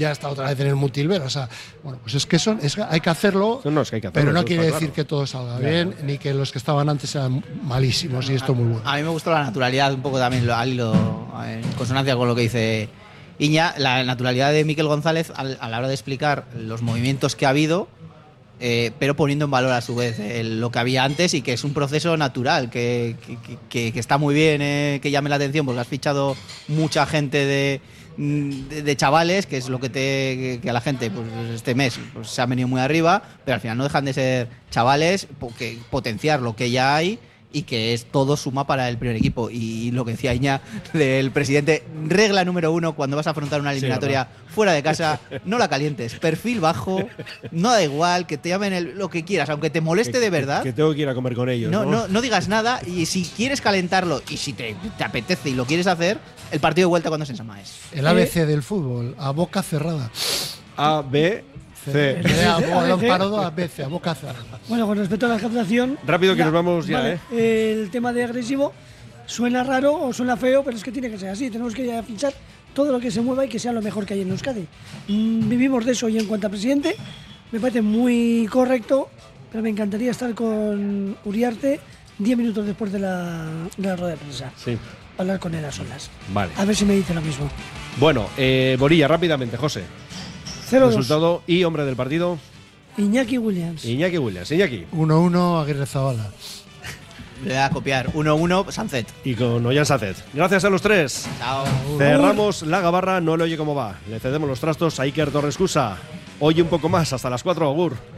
ya está otra vez en el Mutilvera. O sea, bueno, pues es que son, es, hay que hacerlo, No, es que hay que hacerlo, pero no quiere decir claro. que todo salga bien, ni que los que estaban antes sean malísimos, y esto muy bueno. A mí me gustó la naturalidad, un poco también lo- hilo, en consonancia con lo que dice Iña, la naturalidad de Miquel González al- a la hora de explicar los movimientos que ha habido, eh, pero poniendo en valor a su vez eh, lo que había antes y que es un proceso natural, que, que- que- que está muy bien eh, que llame la atención porque has fichado mucha gente de, de, de chavales, que es lo que te que, que a la gente pues, este mes pues, se ha venido muy arriba, pero al final no dejan de ser chavales, porque potenciar lo que ya hay y que es todo suma para el primer equipo. Y lo que decía Iña del presidente, regla número uno cuando vas a afrontar una Sí, eliminatoria fuera de casa, no la calientes, perfil bajo, no da igual, que te llamen el- lo que quieras, aunque te moleste de verdad. Que tengo que ir a comer con ellos. No, No, no, no digas nada y si quieres calentarlo y si te, te apetece y lo quieres hacer, el partido de vuelta cuando se llama es. El ABC del fútbol, a boca cerrada. A, B, C. De a parado. Bueno, con respecto a la captación. Rápido que la- nos vamos ya, vale, ¿eh? El tema de agresivo suena raro o suena feo, pero es que tiene que ser así. Tenemos que ir a fichar todo lo que se mueva y que sea lo mejor que hay en Euskadi. Mm, vivimos de eso y en cuanto a presidente, me parece muy correcto, pero me encantaría estar con Uriarte 10 minutos después de la, de la rueda de prensa. Sí. Hablar con él a solas. Vale. A ver si me dice lo mismo. Bueno, eh, Borilla, rápidamente, José. 0-2. Resultado y hombre del partido, Iñaki Williams. Iñaki Williams. Iñaki. 1-1 Aguirre Zabala. Le voy a copiar 1-1 Sancet. Y con Ollán Sacet. Gracias a los tres. Chao. Cerramos la gabarra, no le oye cómo va. Le cedemos los trastos a Iker Torres Cusa. Oye un poco más, hasta las 4, Agur.